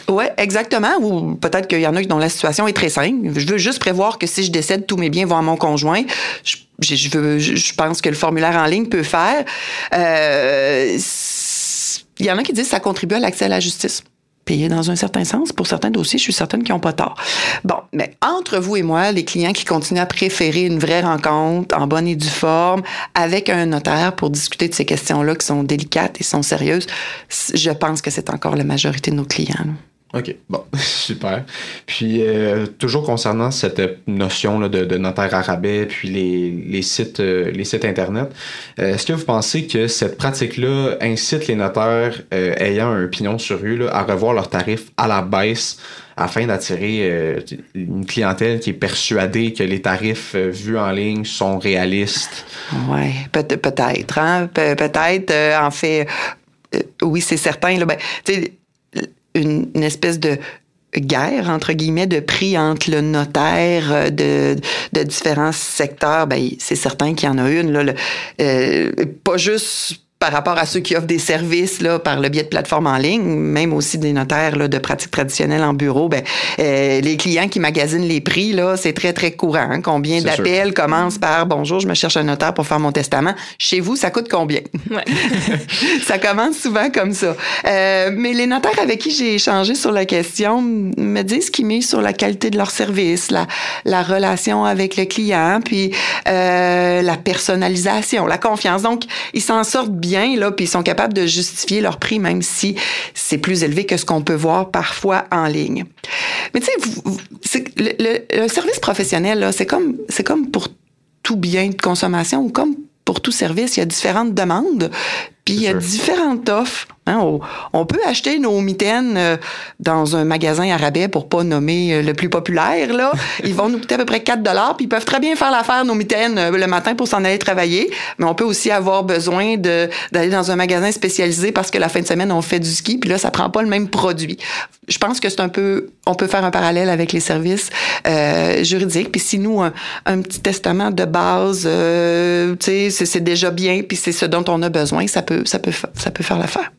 Oui, exactement. Ou peut-être qu'il y en a dont la situation est très simple. Je veux juste prévoir que si je décède, tous mes biens vont à mon conjoint. Je, je, je pense que le formulaire en ligne peut faire. Euh, il y en a qui disent que ça contribue à l'accès à la justice payer dans un certain sens. Pour certains dossiers, je suis certaine qu'ils n'ont pas tort. Bon, mais entre vous et moi, les clients qui continuent à préférer une vraie rencontre en bonne et due forme avec un notaire pour discuter de ces questions-là qui sont délicates et sont sérieuses, je pense que c'est encore la majorité de nos clients. OK, bon, super. Puis, euh, toujours concernant cette notion là, de, notaire arabais, puis les, sites, euh, les sites Internet, euh, est-ce que vous pensez que cette pratique-là incite les notaires ayant un pignon sur rue à revoir leurs tarifs à la baisse afin d'attirer une clientèle qui est persuadée que les tarifs vus en ligne sont réalistes? Oui, peut-être. Hein? peut-être, en fait, oui, c'est certain. Là, ben, une, espèce de guerre, entre guillemets, de prix entre le notaire euh, de, différents secteurs, ben, c'est certain qu'il y en a une. Là, euh, pas juste par rapport à ceux qui offrent des services là, par le biais de plateformes en ligne, même aussi des notaires là, de pratiques traditionnelles en bureau, ben, euh, les clients qui magasinent les prix, là, c'est très, très courant. Hein. Combien d'appels commencent par Bonjour, je me cherche un notaire pour faire mon testament. Chez vous, ça coûte combien? Ouais. ça commence souvent comme ça. Euh, mais les notaires avec qui j'ai échangé sur la question me disent qu'ils misent sur la qualité de leur service, la, la relation avec le client, puis euh, la personnalisation, la confiance. Donc, ils s'en sortent bien là, puis ils sont capables de justifier leur prix, même si c'est plus élevé que ce qu'on peut voir parfois en ligne. Mais tu sais, le, service professionnel, là, c'est comme, c'est comme pour tout bien de consommation ou comme pour tout service, il y a différentes demandes, puis il y a différentes offres. Hein, on, peut acheter nos mitaines euh, dans un magasin arabais pour pas nommer euh, le plus populaire. Là. Ils vont nous coûter à peu près 4 dollars, puis ils peuvent très bien faire l'affaire, nos mitaines, euh, le matin pour s'en aller travailler. Mais on peut aussi avoir besoin d'aller dans un magasin spécialisé parce que la fin de semaine, on fait du ski, puis là, ça prend pas le même produit. Je pense que c'est un peu... On peut faire un parallèle avec les services juridiques. Puis si nous, un, petit testament de base, tu sais, c'est déjà bien, puis c'est ce dont on a besoin, ça peut, ça peut, ça peut faire l'affaire.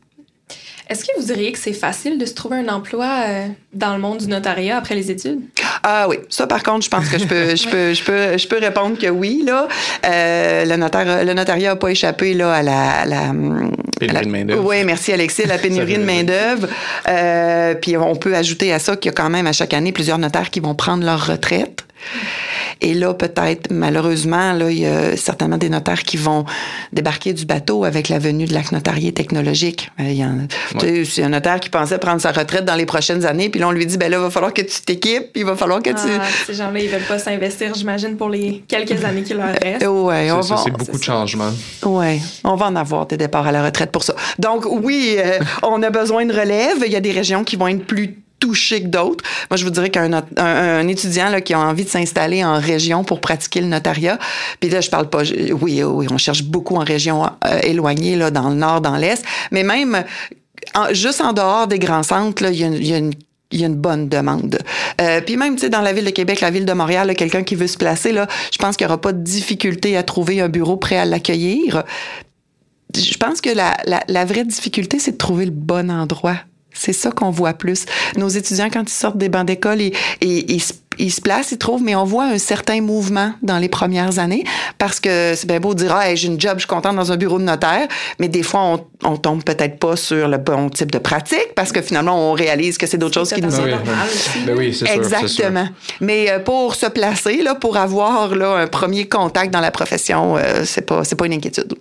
Est-ce que vous diriez que c'est facile de se trouver un emploi euh, dans le monde du notariat après les études? Ah oui, ça par contre, je pense que je peux, je peux, je peux, je peux répondre que oui. Là. Euh, le, notaire, le notariat n'a pas échappé là, à la, la pénurie de main-d'œuvre. Oui, merci Alexis, la pénurie de main-d'œuvre. Euh, puis on peut ajouter à ça qu'il y a quand même à chaque année plusieurs notaires qui vont prendre leur retraite. Et là, peut-être, malheureusement, là, il y a certainement des notaires qui vont débarquer du bateau avec la venue de l'acte notarié technologique. Euh, il y en, C'est un notaire qui pensait prendre sa retraite dans les prochaines années, puis là, on lui dit, ben là, il va falloir que tu t'équipes, il va falloir que tu... Ah, ces gens-là, ils veulent pas s'investir, j'imagine, pour les quelques années qui leur restent. Euh, ouais, on va... C'est beaucoup de changements. Oui, on va en avoir des départs à la retraite pour ça. Donc, oui, euh, on a besoin de relève. Il y a des régions qui vont être plus touchées que d'autres. Moi, je vous dirais qu'un un, étudiant qui a envie de s'installer en région pour pratiquer le notariat, puis là, je parle pas, oui, oui, on cherche beaucoup en région euh, éloignée, là, dans le nord, dans l'est, mais même juste en dehors des grands centres, il y a, y a une il y a une bonne demande. Euh, puis même, tu sais, dans la ville de Québec, la ville de Montréal, quelqu'un qui veut se placer, là, je pense qu'il n'y aura pas de difficulté à trouver un bureau prêt à l'accueillir. Je pense que la, la, la vraie difficulté, c'est de trouver le bon endroit. C'est ça qu'on voit plus. Nos étudiants, quand ils sortent des bancs d'école, ils, ils, ils, se placent, ils trouvent, mais on voit un certain mouvement dans les premières années parce que c'est bien beau de dire, ah, j'ai une job, je suis contente dans un bureau de notaire, mais des fois, on, on tombe peut-être pas sur le bon type de pratique parce que finalement, on réalise que c'est d'autres choses qui nous... Oui, ben oui, c'est Exactement. Mais euh, pour se placer, là, pour avoir là, un premier contact dans la profession, euh, c'est pas, c'est pas une inquiétude.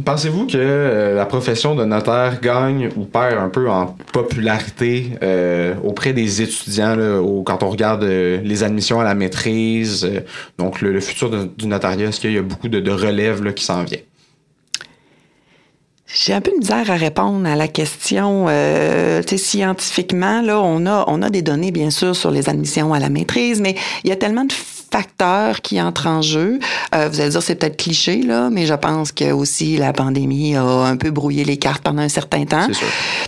Pensez-vous que euh, la profession de notaire gagne ou perd un peu en popularité euh, auprès des étudiants quand on regarde euh, les admissions à la maîtrise, donc le, futur du notariat, est-ce qu'il y a beaucoup de, de relève là, qui s'en vient? J'ai un peu de misère à répondre à la question. Scientifiquement, là, on a, on a des données, bien sûr, sur les admissions à la maîtrise, mais il y a tellement de facteurs qui entrent en jeu. Euh, vous allez dire, c'est peut-être cliché, là, mais je pense que aussi la pandémie a un peu brouillé les cartes pendant un certain temps. Sûr.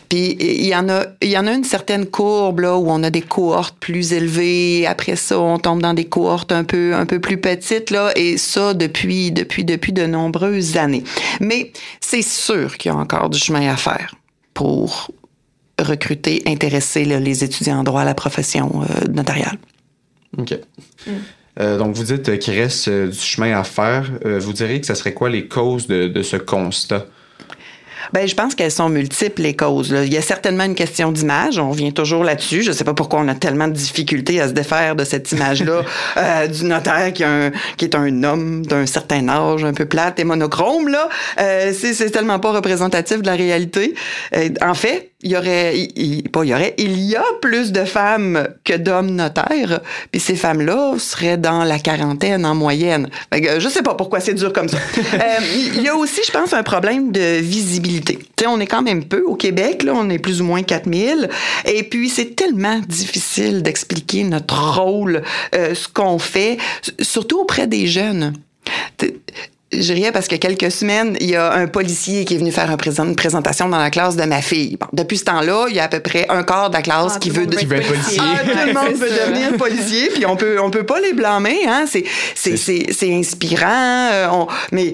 Puis il y en a, il y en a une certaine courbe là où on a des cohortes plus élevées. Après ça, on tombe dans des cohortes un peu, un peu plus petites là, et ça depuis, depuis, depuis de nombreuses années. Mais c'est sûr qu'il y a encore du chemin à faire pour recruter, intéresser les étudiants en droit à la profession euh, notariale. OK. Mm. Euh, donc, vous dites qu'il reste euh, du chemin à faire. vous diriez que ce serait quoi les causes de, de ce constat? Ben, je pense qu'elles sont multiples, les causes. Là. Il y a certainement une question d'image. On revient toujours là-dessus. Je ne sais pas pourquoi on a tellement de difficultés à se défaire de cette image-là euh, du notaire qui, un, qui, est un homme d'un certain âge, un peu plate et monochrome. Là. Euh, c'est tellement pas représentatif de la réalité. Euh, en fait, il y aurait, il, pas il y aurait, il y a plus de femmes que d'hommes notaires, puis ces femmes-là seraient dans la quarantaine en moyenne. Fait que, je sais pas pourquoi c'est dur comme ça. euh, il y a aussi, je pense, un problème de visibilité. sais, on est quand même peu au Québec, là, on est plus ou moins 4000, et puis c'est tellement difficile d'expliquer notre rôle, euh, ce qu'on fait, surtout auprès des jeunes je riais parce que quelques semaines, il y a un policier qui est venu faire une présentation dans la classe de ma fille. depuis ce temps-là, il y a à peu près un quart de la classe ah, qui, veut qui veut être policier. Ah, tout le monde veut devenir policier, puis on peut, on peut pas les blâmer. Hein? C'est, c'est, c'est, inspirant. Euh, mais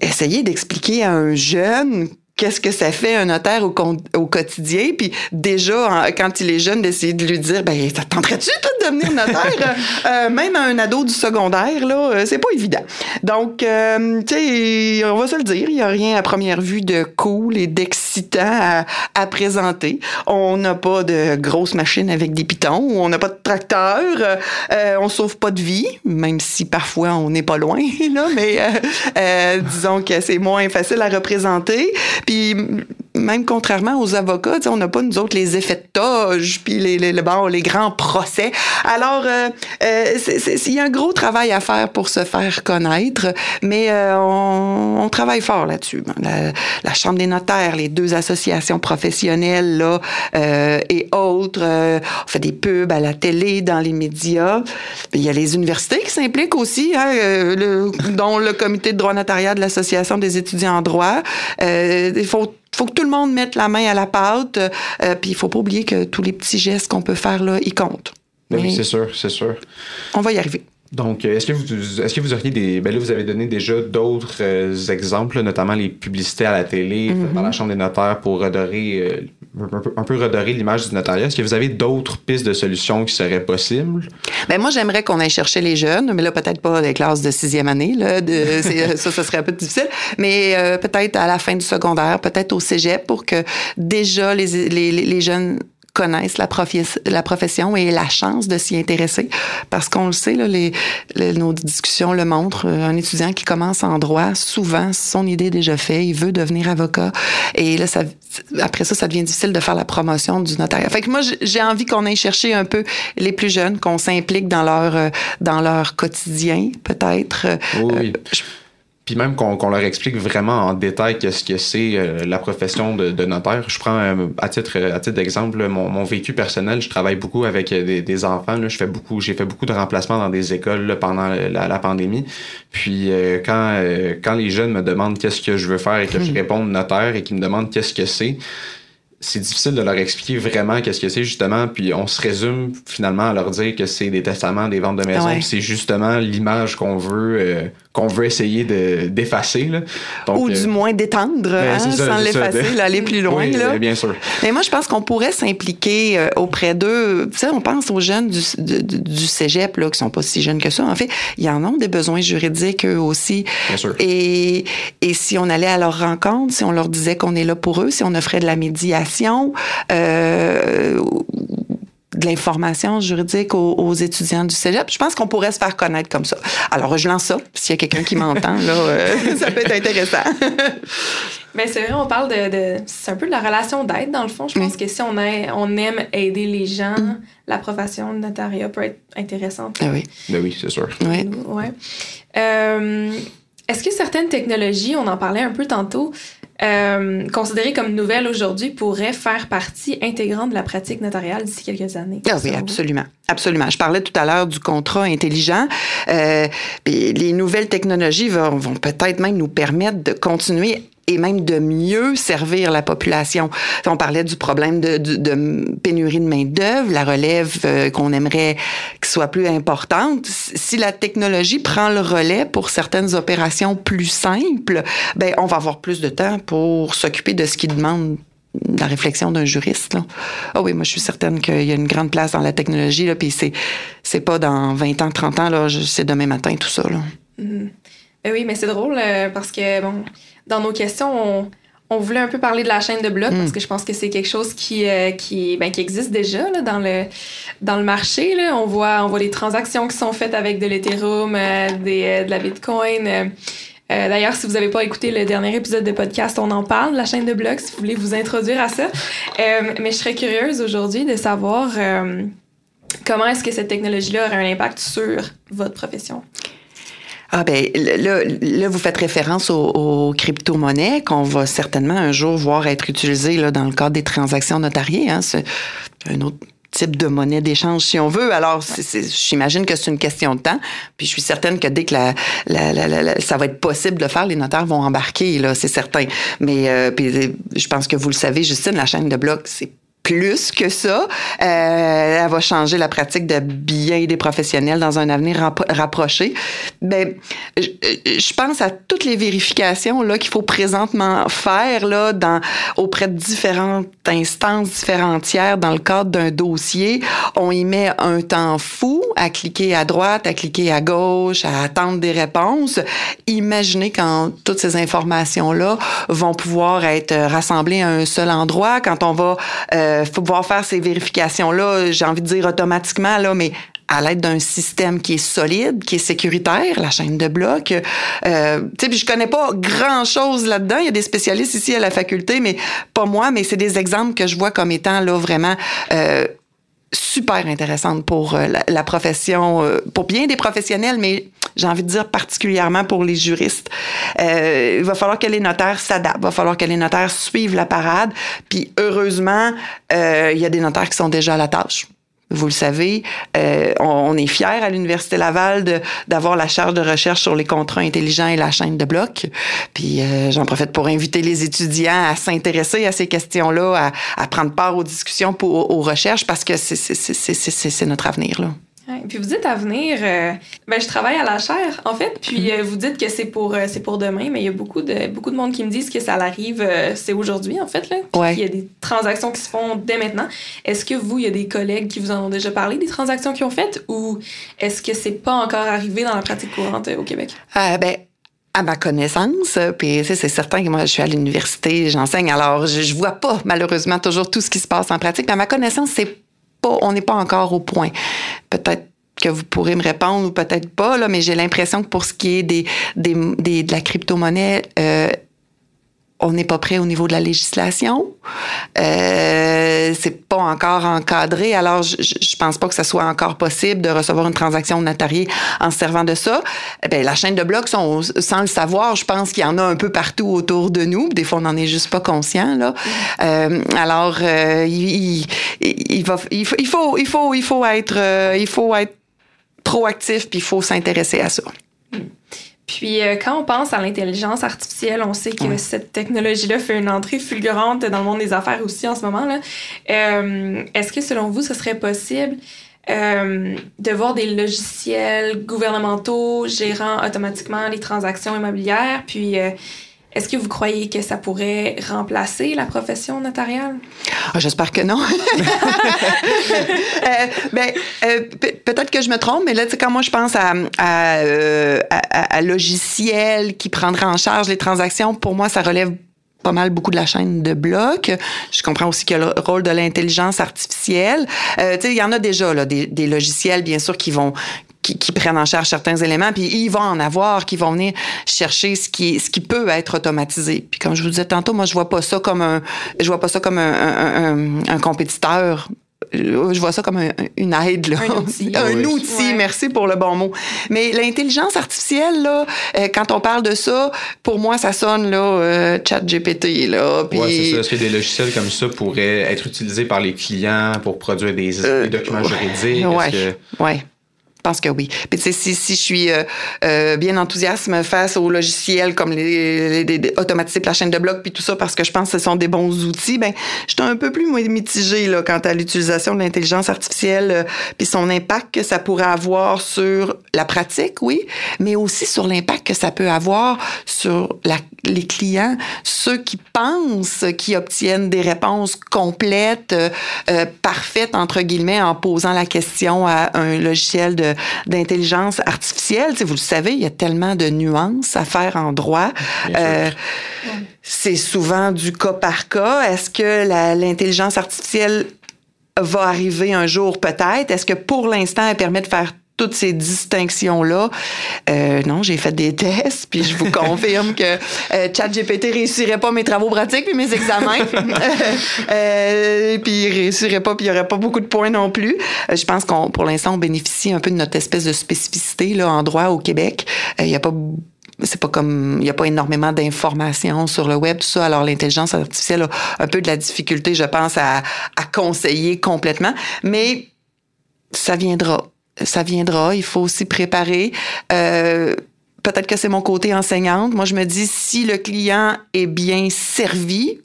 essayer d'expliquer à un jeune qu'est-ce que ça fait un notaire au, au quotidien? Puis déjà, quand il est jeune, d'essayer de lui dire, ben, tenterais-tu toi de devenir notaire? euh, même un ado du secondaire, là, euh, c'est pas évident. Donc, euh, tu sais, on va se le dire, il y a rien à première vue de cool et d'excitant à, à, présenter. On n'a pas de grosses machines avec des pitons, on n'a pas de tracteur, euh, on sauve pas de vie, même si parfois on n'est pas loin, là, mais disons que c'est moins facile à représenter. Puis même contrairement aux avocats, on n'a pas nous autres les effets de toge, puis les, les, les grands procès. Alors, euh, euh, il y a un gros travail à faire pour se faire connaître, mais euh, on, travaille fort là-dessus. La, Chambre des notaires, les deux associations professionnelles là, et autres, on fait des pubs à la télé, dans les médias. Il y a les universités qui s'impliquent aussi, hein, dont le comité de droit notariat de l'Association des étudiants en droit. Il faut faut que tout le monde mette la main à la pâte, euh, puis il faut pas oublier que tous les petits gestes qu'on peut faire là, ils comptent. Oui, c'est sûr, c'est sûr. On va y arriver. Donc, est-ce que vous est-ce que vous auriez des ben là vous avez donné déjà d'autres euh, exemples, notamment les publicités à la télé mm-hmm. par la Chambre des notaires pour redorer euh, un, peu, redorer l'image du notariat. Est-ce que vous avez d'autres pistes de solutions qui seraient possibles? Ben moi j'aimerais qu'on aille chercher les jeunes, mais là peut-être pas les classes de sixième année là, de, ça ça serait un peu difficile, mais euh, peut-être à la fin du secondaire, peut-être au cégep pour que déjà les, les, les jeunes connaissent la, la profession et la chance de s'y intéresser. Parce qu'on le sait, là, les, nos discussions le montrent. Un étudiant qui commence en droit, souvent, son idée est déjà faite, il veut devenir avocat. Et là, ça, après ça, ça devient difficile de faire la promotion du notariat. Fait que moi, j'ai envie qu'on aille chercher un peu les plus jeunes, qu'on s'implique dans leur, euh, dans leur quotidien, peut-être. Oui. Euh, puis même qu'on leur explique vraiment en détail qu'est-ce que c'est euh, la profession de, notaire. Je prends à titre à titre d'exemple mon, mon, vécu personnel. Je travaille beaucoup avec des, des enfants. Là. Je fais beaucoup, j'ai fait beaucoup de remplacements dans des écoles pendant la, la, pandémie. Puis quand quand les jeunes me demandent qu'est-ce que je veux faire et que je hmm. réponds notaire et qu'ils me demandent qu'est-ce que c'est, c'est difficile de leur expliquer vraiment qu'est-ce que c'est justement puis on se résume finalement à leur dire que c'est des testaments des ventes de maison c'est justement l'image qu'on veut euh, qu'on veut essayer de d'effacer ou du euh, moins d'étendre ben, hein, sans l'effacer aller plus loin oui, là. bien sûr. Mais moi je pense qu'on pourrait s'impliquer euh, auprès d'eux. Tu sais on pense aux jeunes du, du cégep là qui sont pas si jeunes que ça. En fait ils en ont des besoins juridiques eux aussi. Bien sûr. et et si on allait à leur rencontre si on leur disait qu'on est là pour eux si on offrait de la médiation euh, de l'information juridique aux, étudiants du cégep. Je pense qu'on pourrait se faire connaître comme ça. Alors, je lance ça. S'il y a quelqu'un qui m'entend, là, euh, ça peut être intéressant. Mais c'est vrai, on parle de... c'est un peu de la relation d'aide, dans le fond. Je pense que si on, on aime aider les gens, mm. la profession de notariat peut être intéressante. Ah oui. Ben oui, c'est sûr. Oui. Ouais. Euh, est-ce que certaines technologies, on en parlait un peu tantôt, euh, considérées comme nouvelles aujourd'hui pourraient faire partie intégrante de la pratique notariale d'ici quelques années. Ah oui, absolument. Absolument. Je parlais tout à l'heure du contrat intelligent. Euh, les nouvelles technologies vont, vont peut-être même nous permettre de continuer et même de mieux servir la population. On parlait du problème de, pénurie de main-d'œuvre, la relève euh, qu'on aimerait qu'il soit plus importante. Si la technologie prend le relais pour certaines opérations plus simples, ben on va avoir plus de temps pour s'occuper de ce qui demande la réflexion d'un juriste. Ah oui, moi je suis certaine qu'il y a une grande place dans la technologie, là, puis c'est, c'est pas dans 20 ans, 30 ans, là, c'est demain matin tout ça. Là. Mm-hmm. Ben oui, mais c'est drôle euh, parce que, bon, dans nos questions, on, voulait un peu parler de la chaîne de blocs parce mm. que je pense que c'est quelque chose qui, euh, qui, ben, qui existe déjà là, dans, le, dans le marché. Là. On, voit, on voit des transactions qui sont faites avec de l'Ethereum, euh, des, de la Bitcoin. D'ailleurs, si vous n'avez pas écouté le dernier épisode de podcast, on en parle, la chaîne de blocs, si vous voulez vous introduire à ça. mais je serais curieuse aujourd'hui de savoir comment est-ce que cette technologie-là aurait un impact sur votre profession? Ah ben là, là, vous faites référence aux, crypto-monnaies qu'on va certainement un jour voir être utilisées là, dans le cadre des transactions notariées. Hein. C'est un autre type de monnaie d'échange si on veut. Alors, j'imagine que c'est une question de temps. Puis je suis certaine que dès que la, la, la, ça va être possible de faire, les notaires vont embarquer, là, c'est certain. Mais euh, puis, je pense que vous le savez, Justine, la chaîne de blocs, c'est plus que ça. Euh, elle va changer la pratique de bien des professionnels dans un avenir rapproché. Ben, je, pense à toutes les vérifications là qu'il faut présentement faire là auprès de différentes instances, différents tiers dans le cadre d'un dossier. On y met un temps fou à cliquer à droite, à cliquer à gauche, à attendre des réponses. Imaginez quand toutes ces informations là vont pouvoir être rassemblées à un seul endroit, quand on va euh, euh, faut pouvoir faire ces vérifications-là, j'ai envie de dire automatiquement, là, mais à l'aide d'un système qui est solide, qui est sécuritaire, la chaîne de blocs. Euh, tu sais, je connais pas grand-chose là-dedans. Il y a des spécialistes ici à la faculté, mais pas moi, mais c'est des exemples que je vois comme étant là vraiment euh, super intéressantes pour euh, la, profession, euh, pour bien des professionnels, mais j'ai envie de dire particulièrement pour les juristes. Euh, il va falloir que les notaires s'adaptent, il va falloir que les notaires suivent la parade. Puis heureusement, euh, il y a des notaires qui sont déjà à la tâche. Vous le savez, euh, on, est fiers à l'Université Laval d'avoir la charge de recherche sur les contrats intelligents et la chaîne de blocs. Puis euh, j'en profite pour inviter les étudiants à s'intéresser à ces questions-là, à, à, prendre part aux discussions, pour, aux recherches, parce que c'est notre avenir. Là. Puis vous dites à venir, euh, ben, je travaille à la chaire, en fait. Puis mm-hmm. euh, vous dites que c'est pour, euh, c'est pour demain, mais il y a beaucoup de, beaucoup de monde qui me disent que ça arrive, c'est aujourd'hui, en fait. Là. Il y a des transactions qui se font dès maintenant. Est-ce que vous, il y a des collègues qui vous en ont déjà parlé, des transactions qu'ils ont faites, ou est-ce que c'est pas encore arrivé dans la pratique courante au Québec? ben, à ma connaissance. Puis c'est certain que moi, je suis à l'université, j'enseigne, alors je, je vois pas malheureusement toujours tout ce qui se passe en pratique. Mais à ma connaissance, c'est on n'est pas encore au point. Peut-être que vous pourrez me répondre ou peut-être pas, là, mais j'ai l'impression que pour ce qui est des, des, des de la crypto-monnaie, euh, on n'est pas prêt au niveau de la législation. Euh, c'est pas encore encadré. Alors, je, je pense pas que ça soit encore possible de recevoir une transaction notariée en se servant de ça. Eh la chaîne de blocs, sans, sans, le savoir, je pense qu'il y en a un peu partout autour de nous. Des fois, on n'en est juste pas conscient. Là. Euh, alors, euh, il, il faut, il faut, il faut être, euh, il faut être proactif, puis il faut s'intéresser à ça. Puis euh, quand on pense à l'intelligence artificielle, on sait que ouais. cette technologie-là fait une entrée fulgurante dans le monde des affaires aussi en ce moment. là. Euh, Est-ce que selon vous, ce serait possible euh, de voir des logiciels gouvernementaux gérant automatiquement les transactions immobilières? Puis euh, est-ce que vous croyez que ça pourrait remplacer la profession notariale? Ah, J'espère que non. euh, ben, euh, peut-être que je me trompe, mais là, tu quand moi je pense à, à, euh, logiciel qui prendrait en charge les transactions, pour moi, ça relève pas mal beaucoup de la chaîne de blocs. Je comprends aussi qu'il y a le rôle de l'intelligence artificielle. Euh, tu sais, il y en a déjà là, des logiciels, bien sûr, qui vont qui, qui, prennent en charge certains éléments, puis ils vont en avoir, qui vont venir chercher ce qui, ce qui peut être automatisé. Puis comme je vous disais tantôt, moi je vois pas ça comme un, je vois pas ça comme un, un, un, un compétiteur je vois ça comme un, une aide, là. Un outil. un oui. outil, ouais. merci pour le bon mot. Mais l'intelligence artificielle, là, euh, quand on parle de ça, pour moi, ça sonne, là, euh, chat GPT, là. Puis... Ouais, c'est ça. Est-ce que des logiciels comme ça pourraient être utilisés par les clients pour produire des, euh, des documents juridiques? Ouais, que... Je pense que oui. Puis si, si je suis euh, euh, bien enthousiasme face aux logiciels comme les, les, la chaîne de blocs puis tout ça, parce que je pense que ce sont des bons outils, ben je suis un peu plus mitigée là quant à l'utilisation de l'intelligence artificielle euh, puis son impact que ça pourrait avoir sur la pratique, oui, mais aussi sur l'impact que ça peut avoir sur les clients, ceux qui pensent qu'ils obtiennent des réponses complètes, parfaites entre guillemets, en posant la question à un logiciel de d'intelligence artificielle. Vous le savez, il y a tellement de nuances à faire en droit. Euh, c'est souvent du cas par cas. Est-ce que l'intelligence artificielle va arriver un jour peut-être? Est-ce que pour l'instant, elle permet de faire toutes ces distinctions-là. Euh, non, j'ai fait des tests, puis je vous confirme que euh, ChatGPT réussirait pas mes travaux pratiques puis mes examens. euh, puis il réussirait pas, puis il y aurait pas beaucoup de points non plus. Euh, je pense qu'on, pour l'instant, on bénéficie un peu de notre espèce de spécificité là en droit au Québec. Euh, il y a pas c'est pas comme il y a pas énormément d'informations sur le web tout ça alors l'intelligence artificielle a un peu de la difficulté je pense à, à conseiller complètement mais ça viendra ça viendra. Il faut s'y préparer. Euh, peut-être que c'est mon côté enseignante. Moi, je me dis, si le client est bien servi,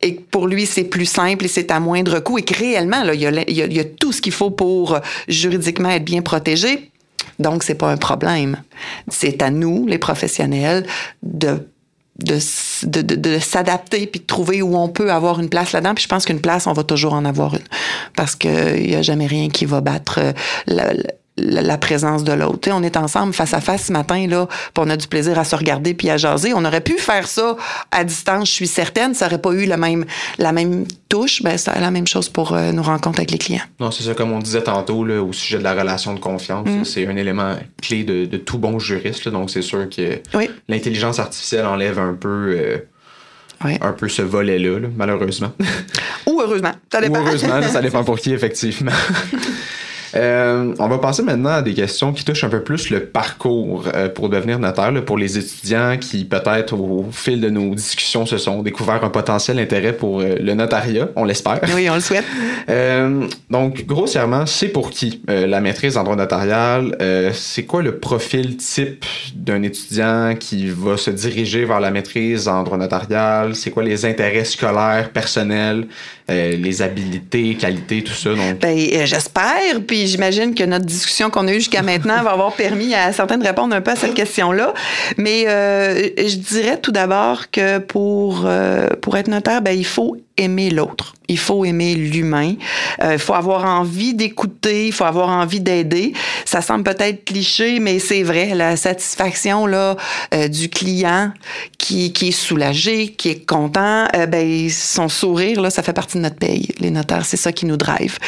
et pour lui, c'est plus simple et c'est à moindre coût, et que réellement, là, il, y a, il, y a, tout ce qu'il faut pour juridiquement être bien protégé, donc c'est pas un problème. C'est à nous, les professionnels, de de, de, s'adapter puis de trouver où on peut avoir une place là-dedans. Puis je pense qu'une place, on va toujours en avoir une. Parce qu'il n'y a jamais rien qui va battre la, la, présence de l'autre. On est ensemble face à face ce matin, là, puis on a du plaisir à se regarder puis à jaser. On aurait pu faire ça à distance, je suis certaine. Ça n'aurait pas eu la même, la même touche. Ben, c'est la même chose pour euh, nos rencontres avec les clients. Non, c'est ça, comme on disait tantôt, là, au sujet de la relation de confiance, mm. c'est un élément clé de, de tout bon juriste. Là, donc, c'est sûr que oui. l'intelligence artificielle enlève un peu. Euh, un peu ce volet-là, là, malheureusement. Ou heureusement. Ça dépend. Ou heureusement, ça dépend pour qui, effectivement. Euh, on va passer maintenant à des questions qui touchent un peu plus le parcours euh, pour devenir notaire, là, pour les étudiants qui peut-être au, au, fil de nos discussions se sont découvert un potentiel intérêt pour euh, le notariat, on l'espère. Oui, on le souhaite. Euh, donc, grossièrement, c'est pour qui euh, la maîtrise en droit notarial? c'est quoi le profil type d'un étudiant qui va se diriger vers la maîtrise en droit notarial? C'est quoi les intérêts scolaires, personnels, les habilités, qualités, tout ça? Ben, j'espère, puis j'imagine que notre discussion qu'on a eue jusqu'à maintenant va avoir permis à certains de répondre un peu à cette question-là. Mais euh, je dirais tout d'abord que pour, euh, pour être notaire, ben, il faut aimer l'autre. Il faut aimer l'humain. Euh, il faut avoir envie d'écouter. Il faut avoir envie d'aider. Ça semble peut-être cliché, mais c'est vrai. La satisfaction là euh, du client qui, qui est soulagé, qui est content, euh, ben son sourire là, ça fait partie de notre paye. Les notaires, c'est ça qui nous drive.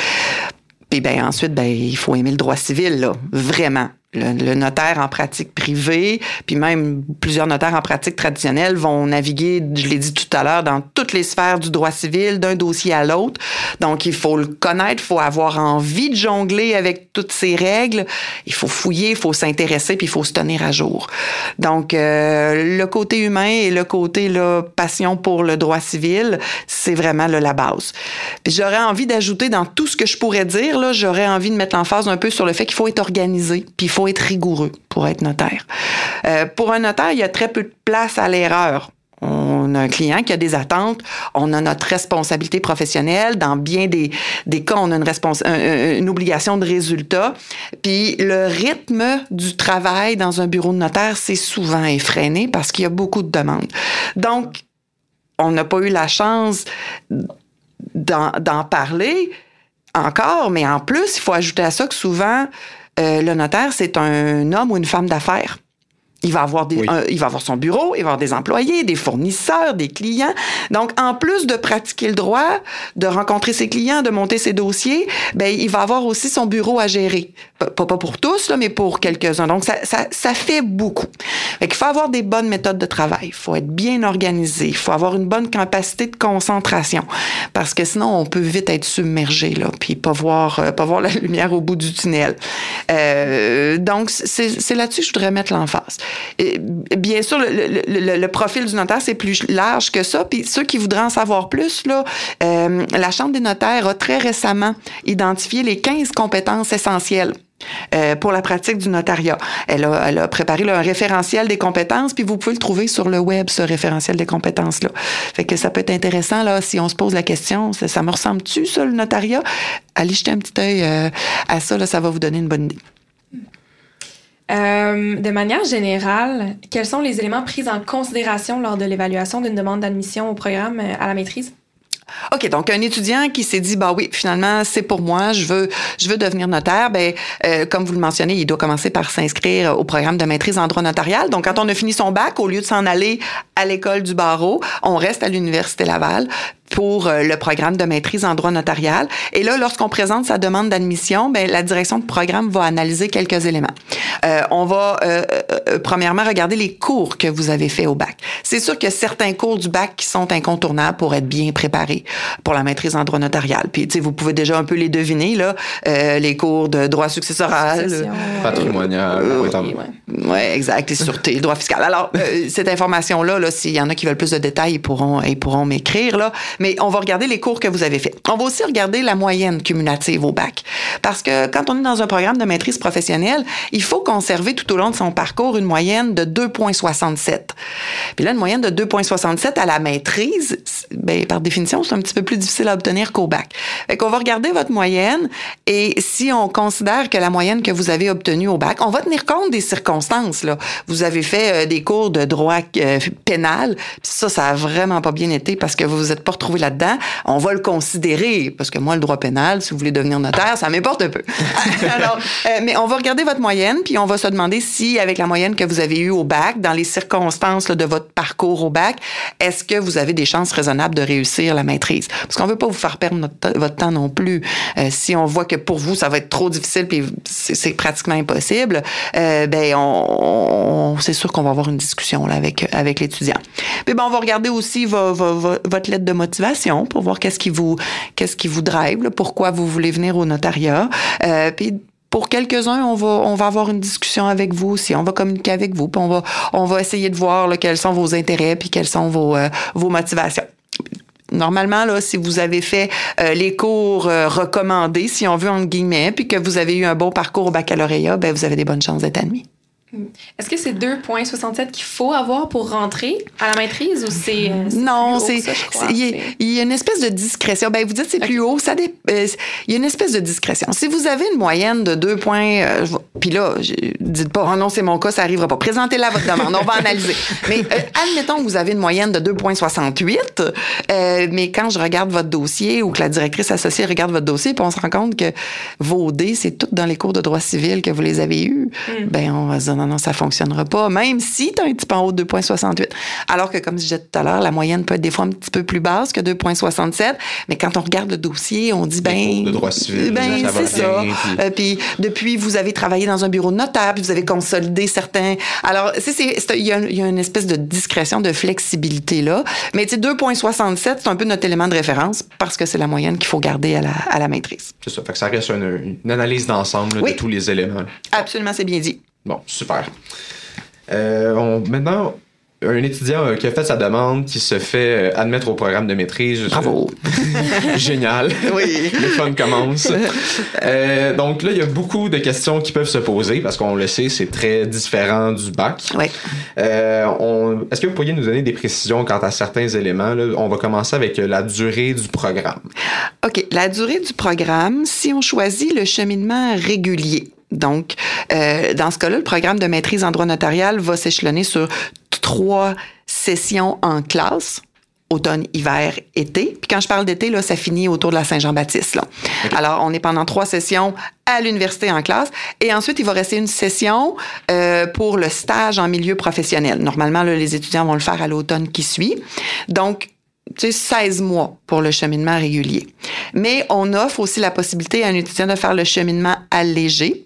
Puis ben ensuite, ben il faut aimer le droit civil là, vraiment le, notaire en pratique privée, puis même plusieurs notaires en pratique traditionnelle vont naviguer, je l'ai dit tout à l'heure, dans toutes les sphères du droit civil, d'un dossier à l'autre. Donc, il faut le connaître, il faut avoir envie de jongler avec toutes ces règles. Il faut fouiller, il faut s'intéresser, puis il faut se tenir à jour. Donc, euh, le côté humain et le côté là, passion pour le droit civil, c'est vraiment là, la base. Puis j'aurais envie d'ajouter dans tout ce que je pourrais dire, j'aurais envie de mettre l'emphase un peu sur le fait qu'il faut être organisé, puis il faut être rigoureux pour être notaire. Euh, pour un notaire, il y a très peu de place à l'erreur. On a un client qui a des attentes, on a notre responsabilité professionnelle. Dans bien des, des cas, on a une, une obligation de résultat. Puis le rythme du travail dans un bureau de notaire, c'est souvent effréné parce qu'il y a beaucoup de demandes. Donc, on n'a pas eu la chance d'en parler encore, mais en plus, il faut ajouter à ça que souvent, le notaire, c'est un homme ou une femme d'affaires. Il va avoir des, il va avoir son bureau, il va avoir des employés, des fournisseurs, des clients. Donc, en plus de pratiquer le droit, de rencontrer ses clients, de monter ses dossiers, ben il va avoir aussi son bureau à gérer. Pas, pas pour tous, là, mais pour quelques-uns. Donc, ça, ça, ça fait beaucoup. Fait il faut avoir des bonnes méthodes de travail. Il faut être bien organisé. Il faut avoir une bonne capacité de concentration. Parce que sinon, on peut vite être submergé, là, puis pas voir, euh, pas voir la lumière au bout du tunnel. Euh, donc, c'est là-dessus que je voudrais mettre l'emphase bien sûr, le, profil du notaire, c'est plus large que ça. Puis ceux qui voudraient en savoir plus, euh, la Chambre des notaires a très récemment identifié les 15 compétences essentielles. Euh, pour la pratique du notariat. Elle a, elle a préparé un référentiel des compétences, puis vous pouvez le trouver sur le web, ce référentiel des compétences-là. Fait que ça peut être intéressant, là, si on se pose la question, ça, me ressemble-tu, ça, le notariat? Allez jeter un petit œil euh, à ça, là, ça va vous donner une bonne idée. Euh, de manière générale, quels sont les éléments pris en considération lors de l'évaluation d'une demande d'admission au programme euh, à la maîtrise? OK, donc un étudiant qui s'est dit bah oui, finalement c'est pour moi, je veux devenir notaire, ben euh, comme vous le mentionnez, il doit commencer par s'inscrire au programme de maîtrise en droit notarial. Donc quand on a fini son bac, au lieu de s'en aller à l'école du barreau, on reste à l'université Laval pour euh, le programme de maîtrise en droit notarial. Et là, lorsqu'on présente sa demande d'admission, ben, la direction de programme va analyser quelques éléments. Euh, on va euh, euh, premièrement regarder les cours que vous avez fait au bac. C'est sûr que certains cours du bac qui sont incontournables pour être bien préparés pour la maîtrise en droit notarial. Puis, tu sais, vous pouvez déjà un peu les deviner là, euh, les cours de droit successoral, patrimonial, oui, ouais. exact, et sûreté, droit fiscal. Alors, cette information là, là s'il y en a qui veulent plus de détails, ils pourront ils pourront m'écrire là mais on va regarder les cours que vous avez faits. On va aussi regarder la moyenne cumulative au bac. Parce que quand on est dans un programme de maîtrise professionnelle, il faut conserver tout au long de son parcours une moyenne de 2,67. Puis là, une moyenne de 2,67 à la maîtrise, ben, par définition, c'est un petit peu plus difficile à obtenir qu'au bac. Fait qu'on va regarder votre moyenne et si on considère que la moyenne que vous avez obtenue au bac, on va tenir compte des circonstances. Là. Vous avez fait euh, des cours de droit euh, pénal, puis ça, ça a vraiment pas bien été parce que vous vous êtes pas là-dedans, on va le considérer, parce que moi, le droit pénal, si vous voulez devenir notaire, ça m'importe un peu. Alors, euh, mais on va regarder votre moyenne, puis on va se demander si, avec la moyenne que vous avez eue au bac, dans les circonstances de votre parcours au bac, est-ce que vous avez des chances raisonnables de réussir la maîtrise? Parce qu'on veut pas vous faire perdre votre temps non plus. Euh, si on voit que pour vous, ça va être trop difficile, puis c'est pratiquement impossible, euh, ben, on, c'est sûr qu'on va avoir une discussion là, avec, avec l'étudiant. Puis ben, on va regarder aussi votre lettre de motivation pour voir qu'est-ce qui vous qu'est-ce qui vous drive, pourquoi vous voulez venir au notariat. Euh, puis pour quelques-uns, on va, on va avoir une discussion avec vous aussi. On va communiquer avec vous, puis on va, on va essayer de voir quels sont vos intérêts, puis quelles sont vos, euh, vos motivations. Normalement, là, si vous avez fait euh, les cours recommandés, si on veut, entre guillemets, puis que vous avez eu un bon parcours au baccalauréat, ben, vous avez des bonnes chances d'être admis. Est-ce que c'est 2,67 qu'il faut avoir pour rentrer à la maîtrise ou c'est. Euh, non, c'est. Il y, a une espèce de discrétion. Ben, vous dites c'est plus haut. Ça euh, Il y a une espèce de discrétion. Si vous avez une moyenne de 2 points, euh, puis là, dites pas, oh non, c'est mon cas, ça arrivera pas. Présentez-la votre demande, on va analyser. Mais euh, admettons que vous avez une moyenne de 2,68, euh, mais quand je regarde votre dossier ou que la directrice associée regarde votre dossier, puis on se rend compte que vos D, c'est tout dans les cours de droit civil que vous les avez eus, mm. ben on va se dire non, non, ça fonctionnera pas, même si tu as un petit peu en haut de 2,68. Alors que, comme je disais tout à l'heure, la moyenne peut être des fois un petit peu plus basse que 2,67, mais quand on regarde le dossier, on dit, ben. Le droit civil, ben, c'est ça. Euh, puis... depuis, vous avez travaillé dans un bureau de notable, vous avez consolidé certains. Alors, il y, a une espèce de discrétion, de flexibilité là. Mais tu sais, 2,67, c'est un peu notre élément de référence parce que c'est la moyenne qu'il faut garder à la, à la maîtrise. C'est ça. Fait que ça reste une, analyse d'ensemble de tous les éléments. Absolument, c'est bien dit. Bon, super. Euh, on, maintenant, un étudiant euh, qui a fait sa demande, qui se fait euh, admettre au programme de maîtrise. Bravo! Génial! Oui! Le fun commence. Euh, donc là, il y a beaucoup de questions qui peuvent se poser parce qu'on le sait, c'est très différent du bac. Oui. Est-ce que vous pourriez nous donner des précisions quant à certains éléments? Là? On va commencer avec la durée du programme. OK. La durée du programme, si on choisit le cheminement régulier, donc, euh, dans ce cas-là, le programme de maîtrise en droit notarial va s'échelonner sur trois sessions en classe automne, hiver, été. Puis quand je parle d'été, là, ça finit autour de la Saint-Jean-Baptiste. Alors, on est pendant trois sessions à l'université en classe. Et ensuite, il va rester une session euh, pour le stage en milieu professionnel. Normalement, les étudiants vont le faire à l'automne qui suit. Donc, tu sais, 16 mois pour le cheminement régulier. Mais on offre aussi la possibilité à un étudiant de faire le cheminement allégé.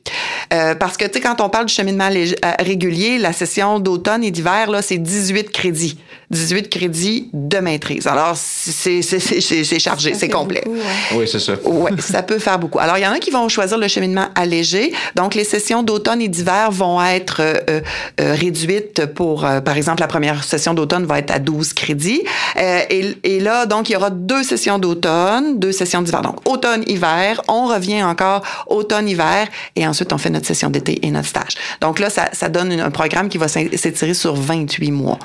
Euh, parce que, tu sais, quand on parle du cheminement euh, régulier, la session d'automne et d'hiver, là, c'est 18 crédits. 18 crédits de maîtrise. Alors, c'est chargé, c'est complet. Oui, c'est ça. Oui, ça peut faire beaucoup. Alors, il y en a qui vont choisir le cheminement allégé. Donc, les sessions d'automne et d'hiver vont être euh, euh, euh réduites pour, par exemple, la première session d'automne va être à 12 crédits. Et, et, là, donc, il y aura deux sessions d'automne, deux sessions d'hiver. Donc, automne-hiver, on revient encore automne-hiver et ensuite, on fait session d'été et notre stage. Donc là, ça, ça donne un programme qui va s'étirer sur 28 mois.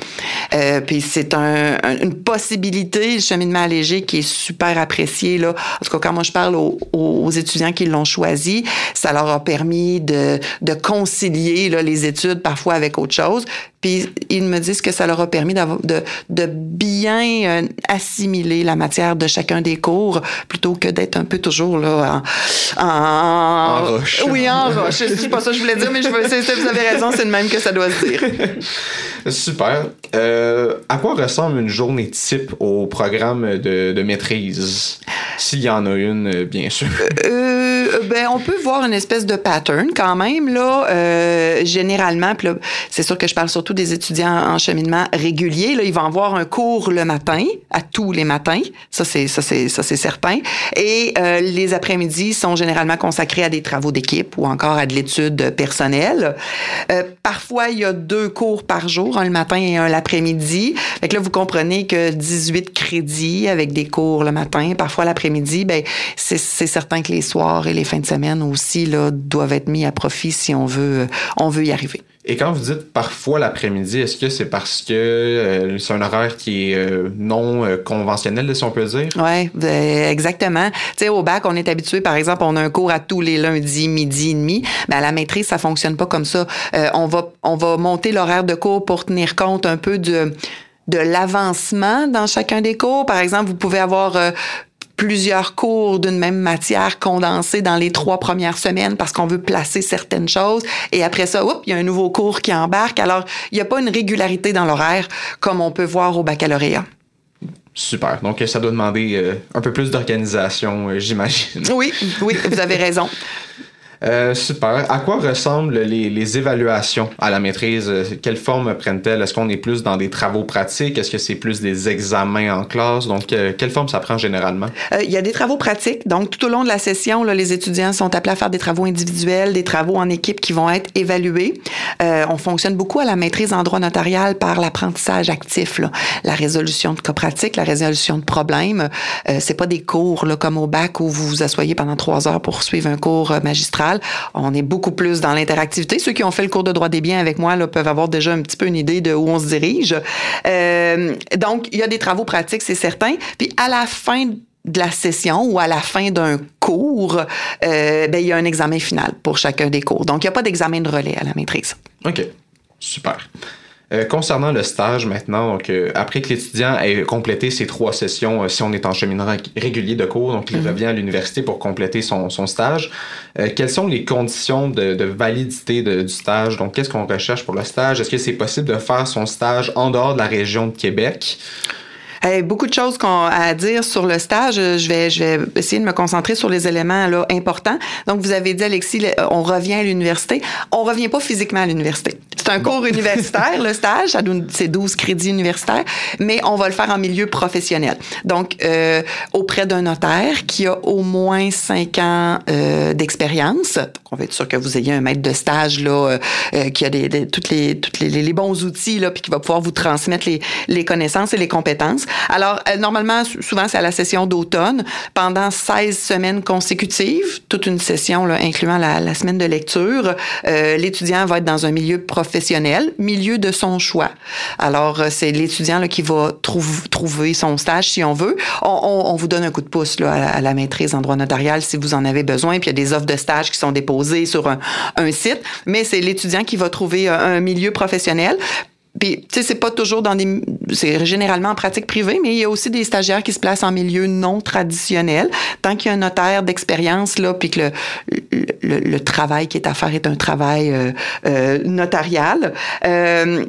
Euh, puis c'est un, une possibilité, le cheminement allégé, qui est super apprécié. Là. En tout cas, quand moi je parle aux, aux étudiants qui l'ont choisi, ça leur a permis de, de concilier là, les études parfois avec autre chose. Puis ils me disent que ça leur a permis de, de bien euh, assimiler la matière de chacun des cours plutôt que d'être un peu toujours là en, en, roche. Oui, en roche. C'est pas ça que je voulais dire, mais je veux, vous avez raison, c'est le même que ça doit se dire. Super. Euh, à quoi ressemble une journée type au programme de, de maîtrise? S'il y en a une, bien sûr. Euh, ben, on peut voir une espèce de pattern quand même, là. Euh, généralement, c'est sûr que je parle surtout des étudiants en cheminement régulier. Là, ils vont avoir un cours le matin, à tous les matins. Ça, c'est, ça, c'est, ça, c'est certain. Et euh, les après-midi sont généralement consacrés à des travaux d'équipe ou encore à de l'étude personnelle. Euh, parfois, il y a deux cours par jour, un le matin et un l'après-midi. Fait là, vous comprenez que 18 crédits avec des cours le matin, parfois l'après-midi, ben c'est, c'est certain que les soirs et les fins de semaine aussi là, doivent être mis à profit si on veut, on veut y arriver. Et quand vous dites parfois l'après-midi, est-ce que c'est parce que euh, c'est un horaire qui est euh, non euh, conventionnel, si on peut dire? Oui, ben, exactement. Tu sais, au bac, on est habitué, par exemple, on a un cours à tous les lundis, midi et demi. Mais à la maîtrise, ça fonctionne pas comme ça. on, va, on va monter l'horaire de cours pour tenir compte un peu de de l'avancement dans chacun des cours. Par exemple, vous pouvez avoir plusieurs cours d'une même matière condensés dans les trois premières semaines parce qu'on veut placer certaines choses. Et après ça, il y a un nouveau cours qui embarque. Alors, il n'y a pas une régularité dans l'horaire comme on peut voir au baccalauréat. Super. Donc, ça doit demander euh, un peu plus d'organisation, euh, j'imagine. Oui, oui, vous avez raison. Euh, super. À quoi ressemblent les, évaluations à la maîtrise? Quelle forme prennent-elles? Est-ce qu'on est plus dans des travaux pratiques? Est-ce que c'est plus des examens en classe? Donc, euh, quelle forme ça prend généralement? Euh, il y a des travaux pratiques. Donc, tout au long de la session, les étudiants sont appelés à faire des travaux individuels, des travaux en équipe qui vont être évalués. on fonctionne beaucoup à la maîtrise en droit notarial par l'apprentissage actif, la résolution de cas pratiques, la résolution de problèmes. c'est pas des cours comme au bac où vous vous asseyez pendant trois heures pour suivre un cours magistral on est beaucoup plus dans l'interactivité. Ceux qui ont fait le cours de droit des biens avec moi peuvent avoir déjà un petit peu une idée de où on se dirige. Euh, donc, il y a des travaux pratiques, c'est certain. Puis à la fin de la session ou à la fin d'un cours, euh, ben, il y a un examen final pour chacun des cours. Donc, il n'y a pas d'examen de relais à la maîtrise. OK. Super. Euh, concernant le stage maintenant, donc, euh, après que l'étudiant ait complété ses trois sessions, euh, si on est en cheminement régulier de cours, donc il Mhm. revient à l'université pour compléter son, son stage, euh, quelles sont les conditions de, de validité de- du stage? Donc, qu'est-ce qu'on recherche pour le stage? Est-ce que c'est possible de faire son stage en dehors de la région de Québec? Hey, beaucoup de choses qu'on a à dire sur le stage. Je vais, je vais essayer de me concentrer sur les éléments là, importants. Donc, vous avez dit, Alexis, le- on revient à l'université. On revient pas physiquement à l'université. C'est un cours universitaire, le stage. C'est 12 crédits universitaires, mais on va le faire en milieu professionnel. Donc, euh, auprès d'un notaire qui a au moins 5 ans euh, d'expérience. On va être sûr que vous ayez un maître de stage là, euh, euh, qui a des, des- toutes les, toutes les, les bons outils là, puis qui va pouvoir vous transmettre les, les connaissances et les compétences. Alors, euh, normalement, sou- souvent, c'est à la session d'automne, pendant 16 semaines consécutives, toute une session, là, incluant la, semaine de lecture. Euh, l'étudiant va être dans un milieu professionnel, milieu de son choix. Alors, euh, c'est l'étudiant qui va trouv- trouver son stage, si on veut. On, vous donne un coup de pouce là, à, la, maîtrise en droit notarial si vous en avez besoin. Puis, il y a des offres de stage qui sont déposées sur un, un site, mais c'est l'étudiant qui va trouver un milieu professionnel. Puis, tu sais, c'est pas toujours dans des. C'est généralement en pratique privée, mais il y a aussi des stagiaires qui se placent en milieu non traditionnel. Tant qu'il y a un notaire d'expérience, là, puis que le, le, le- travail qui est à faire est un travail euh, euh, notarial, euh,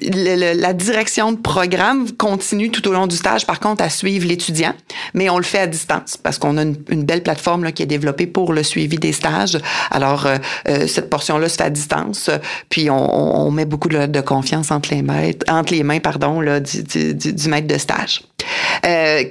le- la direction de programme continue tout au long du stage, par contre, à suivre l'étudiant, mais on le fait à distance parce qu'on a une, une belle plateforme là, qui est développée pour le suivi des stages. Alors, euh, euh, cette portion-là se fait à distance, puis on- on met beaucoup de, de confiance entre les, maîtres, entre les mains pardon, là, du, du, du- maître de stage. Euh,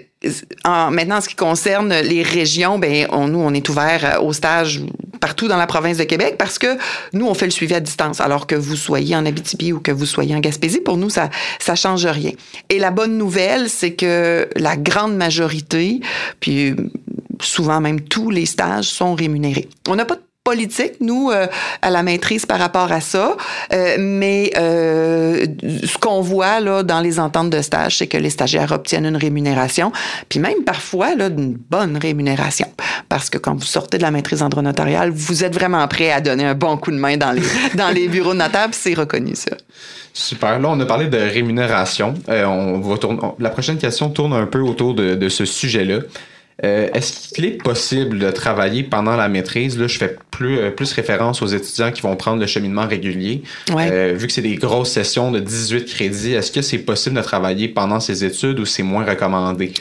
en, maintenant, en ce qui concerne les régions, ben, on, nous, on est ouvert au stage partout dans la province de Québec parce que nous, on fait le suivi à distance. Alors que vous soyez en Abitibi ou que vous soyez en Gaspésie, pour nous, ça ça change rien. Et la bonne nouvelle, c'est que la grande majorité, puis souvent même tous les stages sont rémunérés. On n'a pas de politique, nous, euh, à la maîtrise par rapport à ça. Euh, mais euh, ce qu'on voit là, dans les ententes de stage, c'est que les stagiaires obtiennent une rémunération, puis même parfois là, une bonne rémunération. Parce que quand vous sortez de la maîtrise en droit notarial, vous êtes vraiment prêt à donner un bon coup de main dans les, dans les bureaux de notables, c'est reconnu ça. Super. Là, on a parlé de rémunération. On va la prochaine question tourne un peu autour de ce sujet-là. Euh, Est-ce qu'il est possible de travailler pendant la maîtrise? Là, je fais plus, euh, plus référence aux étudiants qui vont prendre le cheminement régulier. Ouais. Euh, vu que c'est des grosses sessions de 18 crédits, est-ce que c'est possible de travailler pendant ces études ou c'est moins recommandé?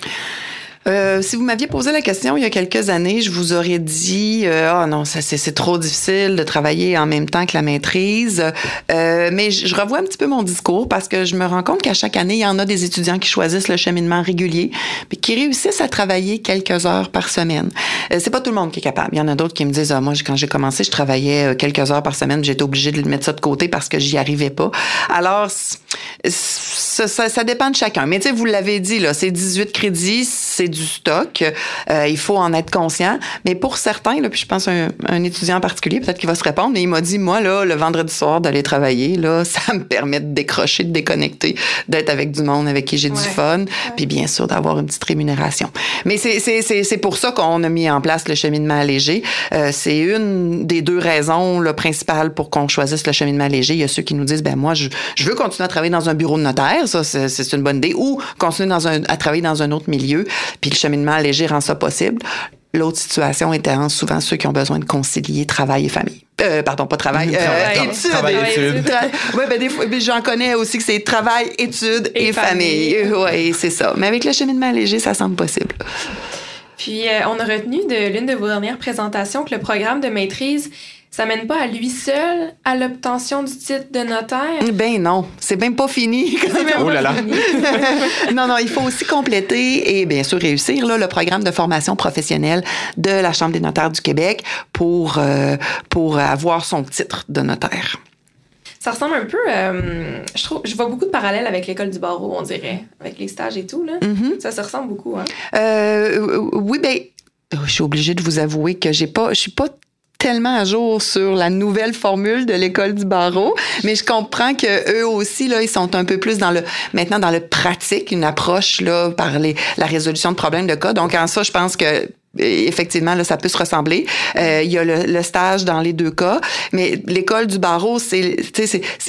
Euh, si vous m'aviez posé la question il y a quelques années, je vous aurais dit euh, ah non, ça c'est trop difficile de travailler en même temps que la maîtrise. Euh, mais je, je revois un petit peu mon discours parce que je me rends compte qu'à chaque année, il y en a des étudiants qui choisissent le cheminement régulier, puis qui réussissent à travailler quelques heures par semaine. Euh, c'est pas tout le monde qui est capable. Il y en a d'autres qui me disent ah moi quand j'ai commencé, je travaillais euh, quelques heures par semaine, j'étais obligée de mettre ça de côté parce que j'y arrivais pas. Alors ça, ça, ça dépend de chacun. Mais tu sais, vous l'avez dit là, c'est 18 crédits, c'est du stock. Euh, il faut en être conscient. Mais pour certains, là, puis je pense à un, un étudiant en particulier, peut-être qu'il va se répondre, mais il m'a dit, moi, là, le vendredi soir, d'aller travailler, là, ça me permet de décrocher, de déconnecter, d'être avec du monde avec qui j'ai du Ouais. fun, puis bien sûr d'avoir une petite rémunération. Mais c'est- pour ça qu'on a mis en place le cheminement allégé. Euh, c'est une des deux raisons là, principales pour qu'on choisisse le cheminement allégé. Il y a ceux qui nous disent, ben moi, je, je veux continuer à travailler dans un bureau de notaire, ça c'est c'est une bonne idée, ou continuer dans un, à travailler dans un autre milieu, puis le cheminement allégé rend ça possible. L'autre situation étant souvent ceux qui ont besoin de concilier travail et famille. Euh, pardon, pas travail, euh, Travail- études. travail, études. Ouais, ben des fois, ben, j'en connais aussi que c'est travail, études et, Et famille. famille. Oui, c'est ça. Mais avec le cheminement allégé, ça semble possible. Puis, euh, on a retenu de l'une de vos dernières présentations que le programme de maîtrise, ça mène pas à lui seul à l'obtention du titre de notaire? Ben non, c'est même pas fini. Même Oh là là. non, non, il faut aussi compléter et bien sûr réussir là, le programme de formation professionnelle de la Chambre des notaires du Québec pour, euh, pour avoir son titre de notaire. Ça ressemble un peu, euh, je trouve, je vois beaucoup de parallèles avec l'école du barreau, on dirait, avec les stages et tout là. Mhm. Ça se ressemble beaucoup, hein? Euh, oui, ben, je suis obligée de vous avouer que j'ai pas, je suis pas tellement à jour sur la nouvelle formule de l'école du barreau, mais je comprends que eux aussi là, ils sont un peu plus dans le maintenant dans le pratique, une approche là par les, la résolution de problèmes de cas. Donc en ça, je pense que effectivement, là, ça peut se ressembler. Euh, il y a le, stage dans les deux cas, mais l'école du barreau, c'est,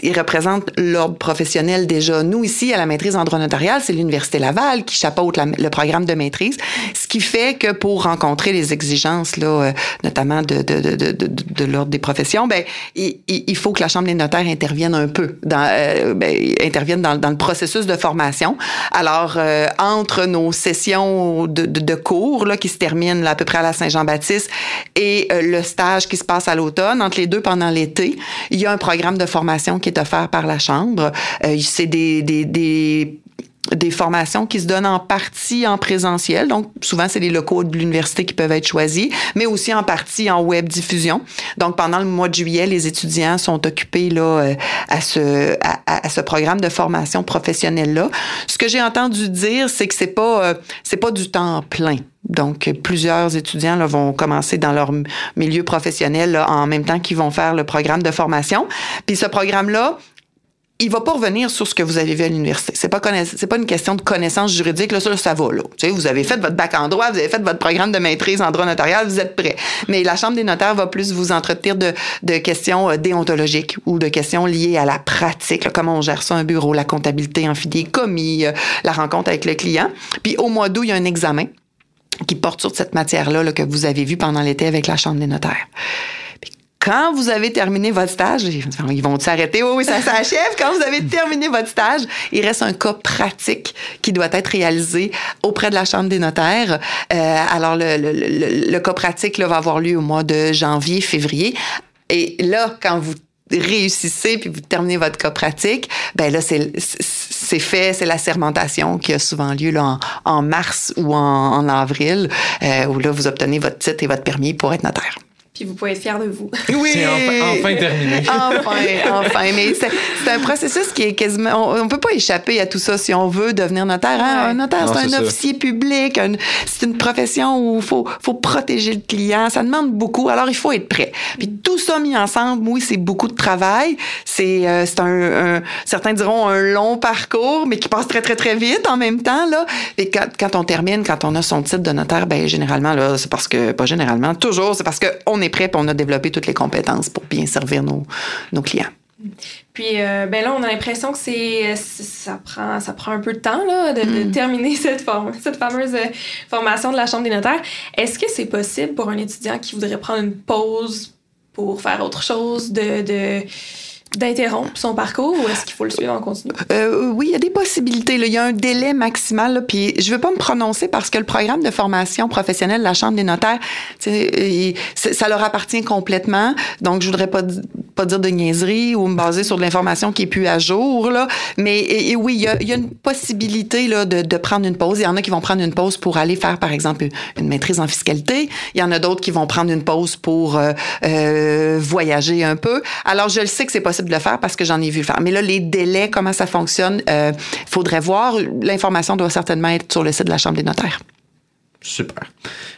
il représente l'ordre professionnel déjà. Nous, ici, à la maîtrise en droit notarial, c'est l'Université Laval qui chapeaute le programme de maîtrise, ce qui fait que pour rencontrer les exigences, là, euh, notamment de, de, de, de, de l'ordre des professions, ben, il, il, faut que la Chambre des notaires intervienne un peu, dans, euh, ben, intervienne dans, dans, le processus de formation. Alors, euh, entre nos sessions de, de cours là, qui se terminent à peu près à la Saint-Jean-Baptiste et euh, le stage qui se passe à l'automne, entre les deux pendant l'été, il y a un programme de formation qui est offert par la Chambre. Euh, c'est des, des formations qui se donnent en partie en présentiel. Donc, souvent, c'est les locaux de l'université qui peuvent être choisis, mais aussi en partie en web diffusion. Donc, pendant le mois de juillet, les étudiants sont occupés là, euh, à, ce, à, ce programme de formation professionnelle-là. Ce que j'ai entendu dire, c'est que c'est pas, c'est pas du temps plein. Donc, plusieurs étudiants là, vont commencer dans leur milieu professionnel là, en même temps qu'ils vont faire le programme de formation. Puis ce programme-là, il va pas revenir sur ce que vous avez vu à l'université. C'est pas c'est pas une question de connaissance juridique là, ça, ça va là. Tu sais, vous avez fait votre bac en droit, vous avez fait votre programme de maîtrise en droit notarial, vous êtes prêt. Mais la chambre des notaires va plus vous entretenir de, de questions euh, déontologiques ou de questions liées à la pratique, comment on gère ça un bureau, la comptabilité en commis, euh, la rencontre avec le client. Puis au mois d'août, il y a un examen qui porte sur cette matière-là que vous avez vu pendant l'été avec la Chambre des notaires. Quand vous avez terminé votre stage, ils vont s'arrêter, oui, oui, ça s'achève. Quand vous avez terminé votre stage, il reste un cas pratique qui doit être réalisé auprès de la Chambre des notaires. Euh, alors, le, cas pratique là, va avoir lieu au mois de janvier, février. Et là, quand vous réussissez puis vous terminez votre cas pratique, ben là c'est fait, c'est la sermentation qui a souvent lieu là, en, mars ou en, en avril, euh, où là vous obtenez votre titre et votre permis pour être notaire puis vous pouvez être fier de vous. Oui! C'est enfin, terminé. enfin, enfin. Mais c'est un processus qui est quasiment... On ne peut pas échapper à tout ça si on veut devenir notaire. Hein? Un notaire, c'est un officier public. c'est une profession où il faut, faut protéger le client. Ça demande beaucoup. Alors, il faut être prêt. Puis tout ça mis ensemble, oui, c'est beaucoup de travail. C'est euh, un, Certains diront un long parcours, mais qui passe très, très, très vite en même temps. Là. Et quand, quand on termine, quand on a son titre de notaire, ben généralement, là, c'est parce que... Pas généralement, toujours, c'est parce qu'on est prêt et on a développé toutes les compétences pour bien servir nos, nos clients. Puis euh, ben là, on a l'impression que c'est ça prend ça prend un peu de temps là, de, mm. terminer cette forme, cette fameuse euh, formation de la Chambre des notaires. Est-ce que c'est possible pour un étudiant qui voudrait prendre une pause pour faire autre chose de, de d'interrompre son parcours ou est-ce qu'il faut le suivre en continu? Euh, oui, il y a des possibilités. Il y a un délai maximal. Puis je ne veux pas me prononcer parce que le programme de formation professionnelle de la Chambre des notaires, ça leur appartient complètement. Donc, je voudrais pas, pas dire de niaiserie ou me baser sur de l'information qui est plus à jour. Mais oui, il y, a, une possibilité de, prendre une pause. Il y en a qui vont prendre une pause pour aller faire, par exemple, une maîtrise en fiscalité. Il y en a d'autres qui vont prendre une pause pour euh, euh, voyager un peu. Alors, je le sais que c'est possible de le faire parce que j'en ai vu le faire. Mais là, les délais, comment ça fonctionne, euh, faudrait voir. L'information doit certainement être sur le site de la Chambre des notaires. Super.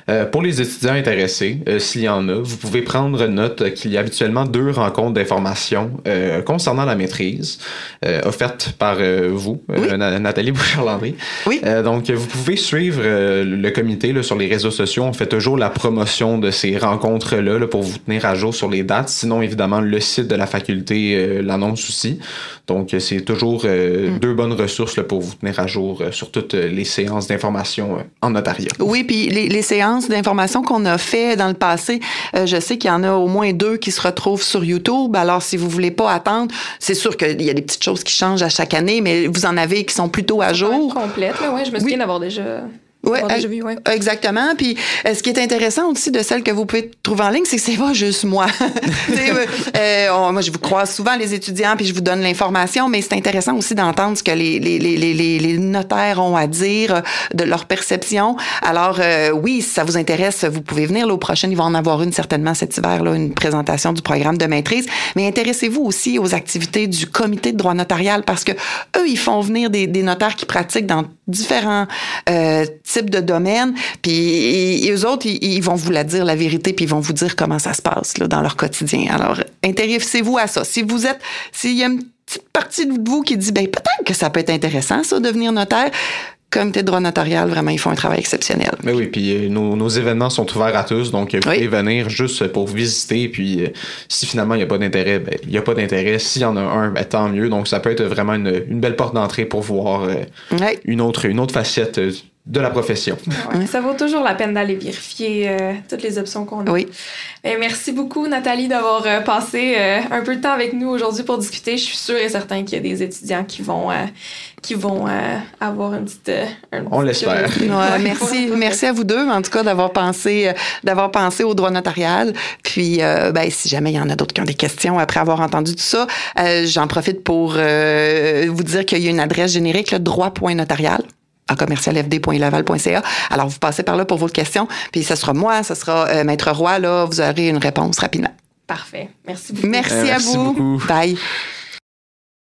Euh, pour les étudiants intéressés, euh, s'il y en a, vous pouvez prendre note qu'il y a habituellement deux rencontres d'information euh, concernant la maîtrise, offertes par vous, Nathalie Bouchard-Landry. Oui. donc, vous pouvez suivre le comité là, sur les réseaux sociaux. On fait toujours la promotion de ces rencontres-là pour vous tenir à jour sur les dates. Sinon, évidemment, le site de la faculté l'annonce aussi. Donc, c'est toujours mm. deux bonnes ressources là, pour vous tenir à jour sur toutes les séances d'information en notariat. Oui, puis les, les séances d'informations qu'on a fait dans le passé, euh, je sais qu'il y en a au moins deux qui se retrouvent sur YouTube. Alors, si vous voulez pas attendre, c'est sûr qu'il y a des petites choses qui changent à chaque année, mais vous en avez qui sont plutôt à jour. Complète, là, ouais. Je me souviens d'avoir déjà Ouais, ouais, exactement. Puis euh, ce qui est intéressant aussi de celle que vous pouvez trouver en ligne, c'est que c'est pas juste moi. euh, euh moi, je vous croise souvent les étudiants, puis je vous donne l'information, mais c'est intéressant aussi d'entendre ce que les, les, les, les, les notaires ont à dire euh, de leur perception. Alors euh, oui, si ça vous intéresse, vous pouvez venir. L'au prochain, il va en avoir une certainement cet hiver, là, une présentation du programme de maîtrise. Mais intéressez-vous aussi aux activités du comité de droit notarial parce que eux, ils font venir des, des notaires qui pratiquent dans différents type de domaine. Puis et, eux autres, ils, vont vous la dire la vérité, puis ils vont vous dire comment ça se passe là, dans leur quotidien. Alors, intéressez-vous à ça. Si vous êtes, s'il y a une petite partie de vous qui dit, ben peut-être que ça peut être intéressant, ça, devenir notaire, comité de droit notarial, vraiment, ils font un travail exceptionnel. Mais oui, puis euh, nos, événements sont ouverts à tous, donc vous pouvez venir juste pour visiter, puis euh, si finalement il n'y a pas d'intérêt, ben, il n'y a pas d'intérêt. S'il y en a un, ben, tant mieux. Donc ça peut être vraiment une, belle porte d'entrée pour voir euh, une, autre, une autre facette de la profession. ça vaut toujours la peine d'aller vérifier toutes les options qu'on a. Oui. Ben, merci beaucoup, Nathalie, d'avoir passé un peu de temps avec nous aujourd'hui pour discuter. Je suis sûre et certain qu'il y a des étudiants qui vont qui vont euh, avoir une petite. Euh, On l'espère. merci, merci à vous deux, en tout cas, d'avoir pensé, euh, d'avoir pensé au droit notarial. Puis, ben, si jamais il y en a d'autres qui ont des questions après avoir entendu tout ça, j'en profite pour vous dire qu'il y a une adresse générique, le droit.notarial à commercialfd.laval.ca. Alors, vous passez par là pour vos questions, puis ce sera moi, ce sera Maître Roy, là, vous aurez une réponse rapidement. Parfait. Merci beaucoup. Merci, à vous. Bye.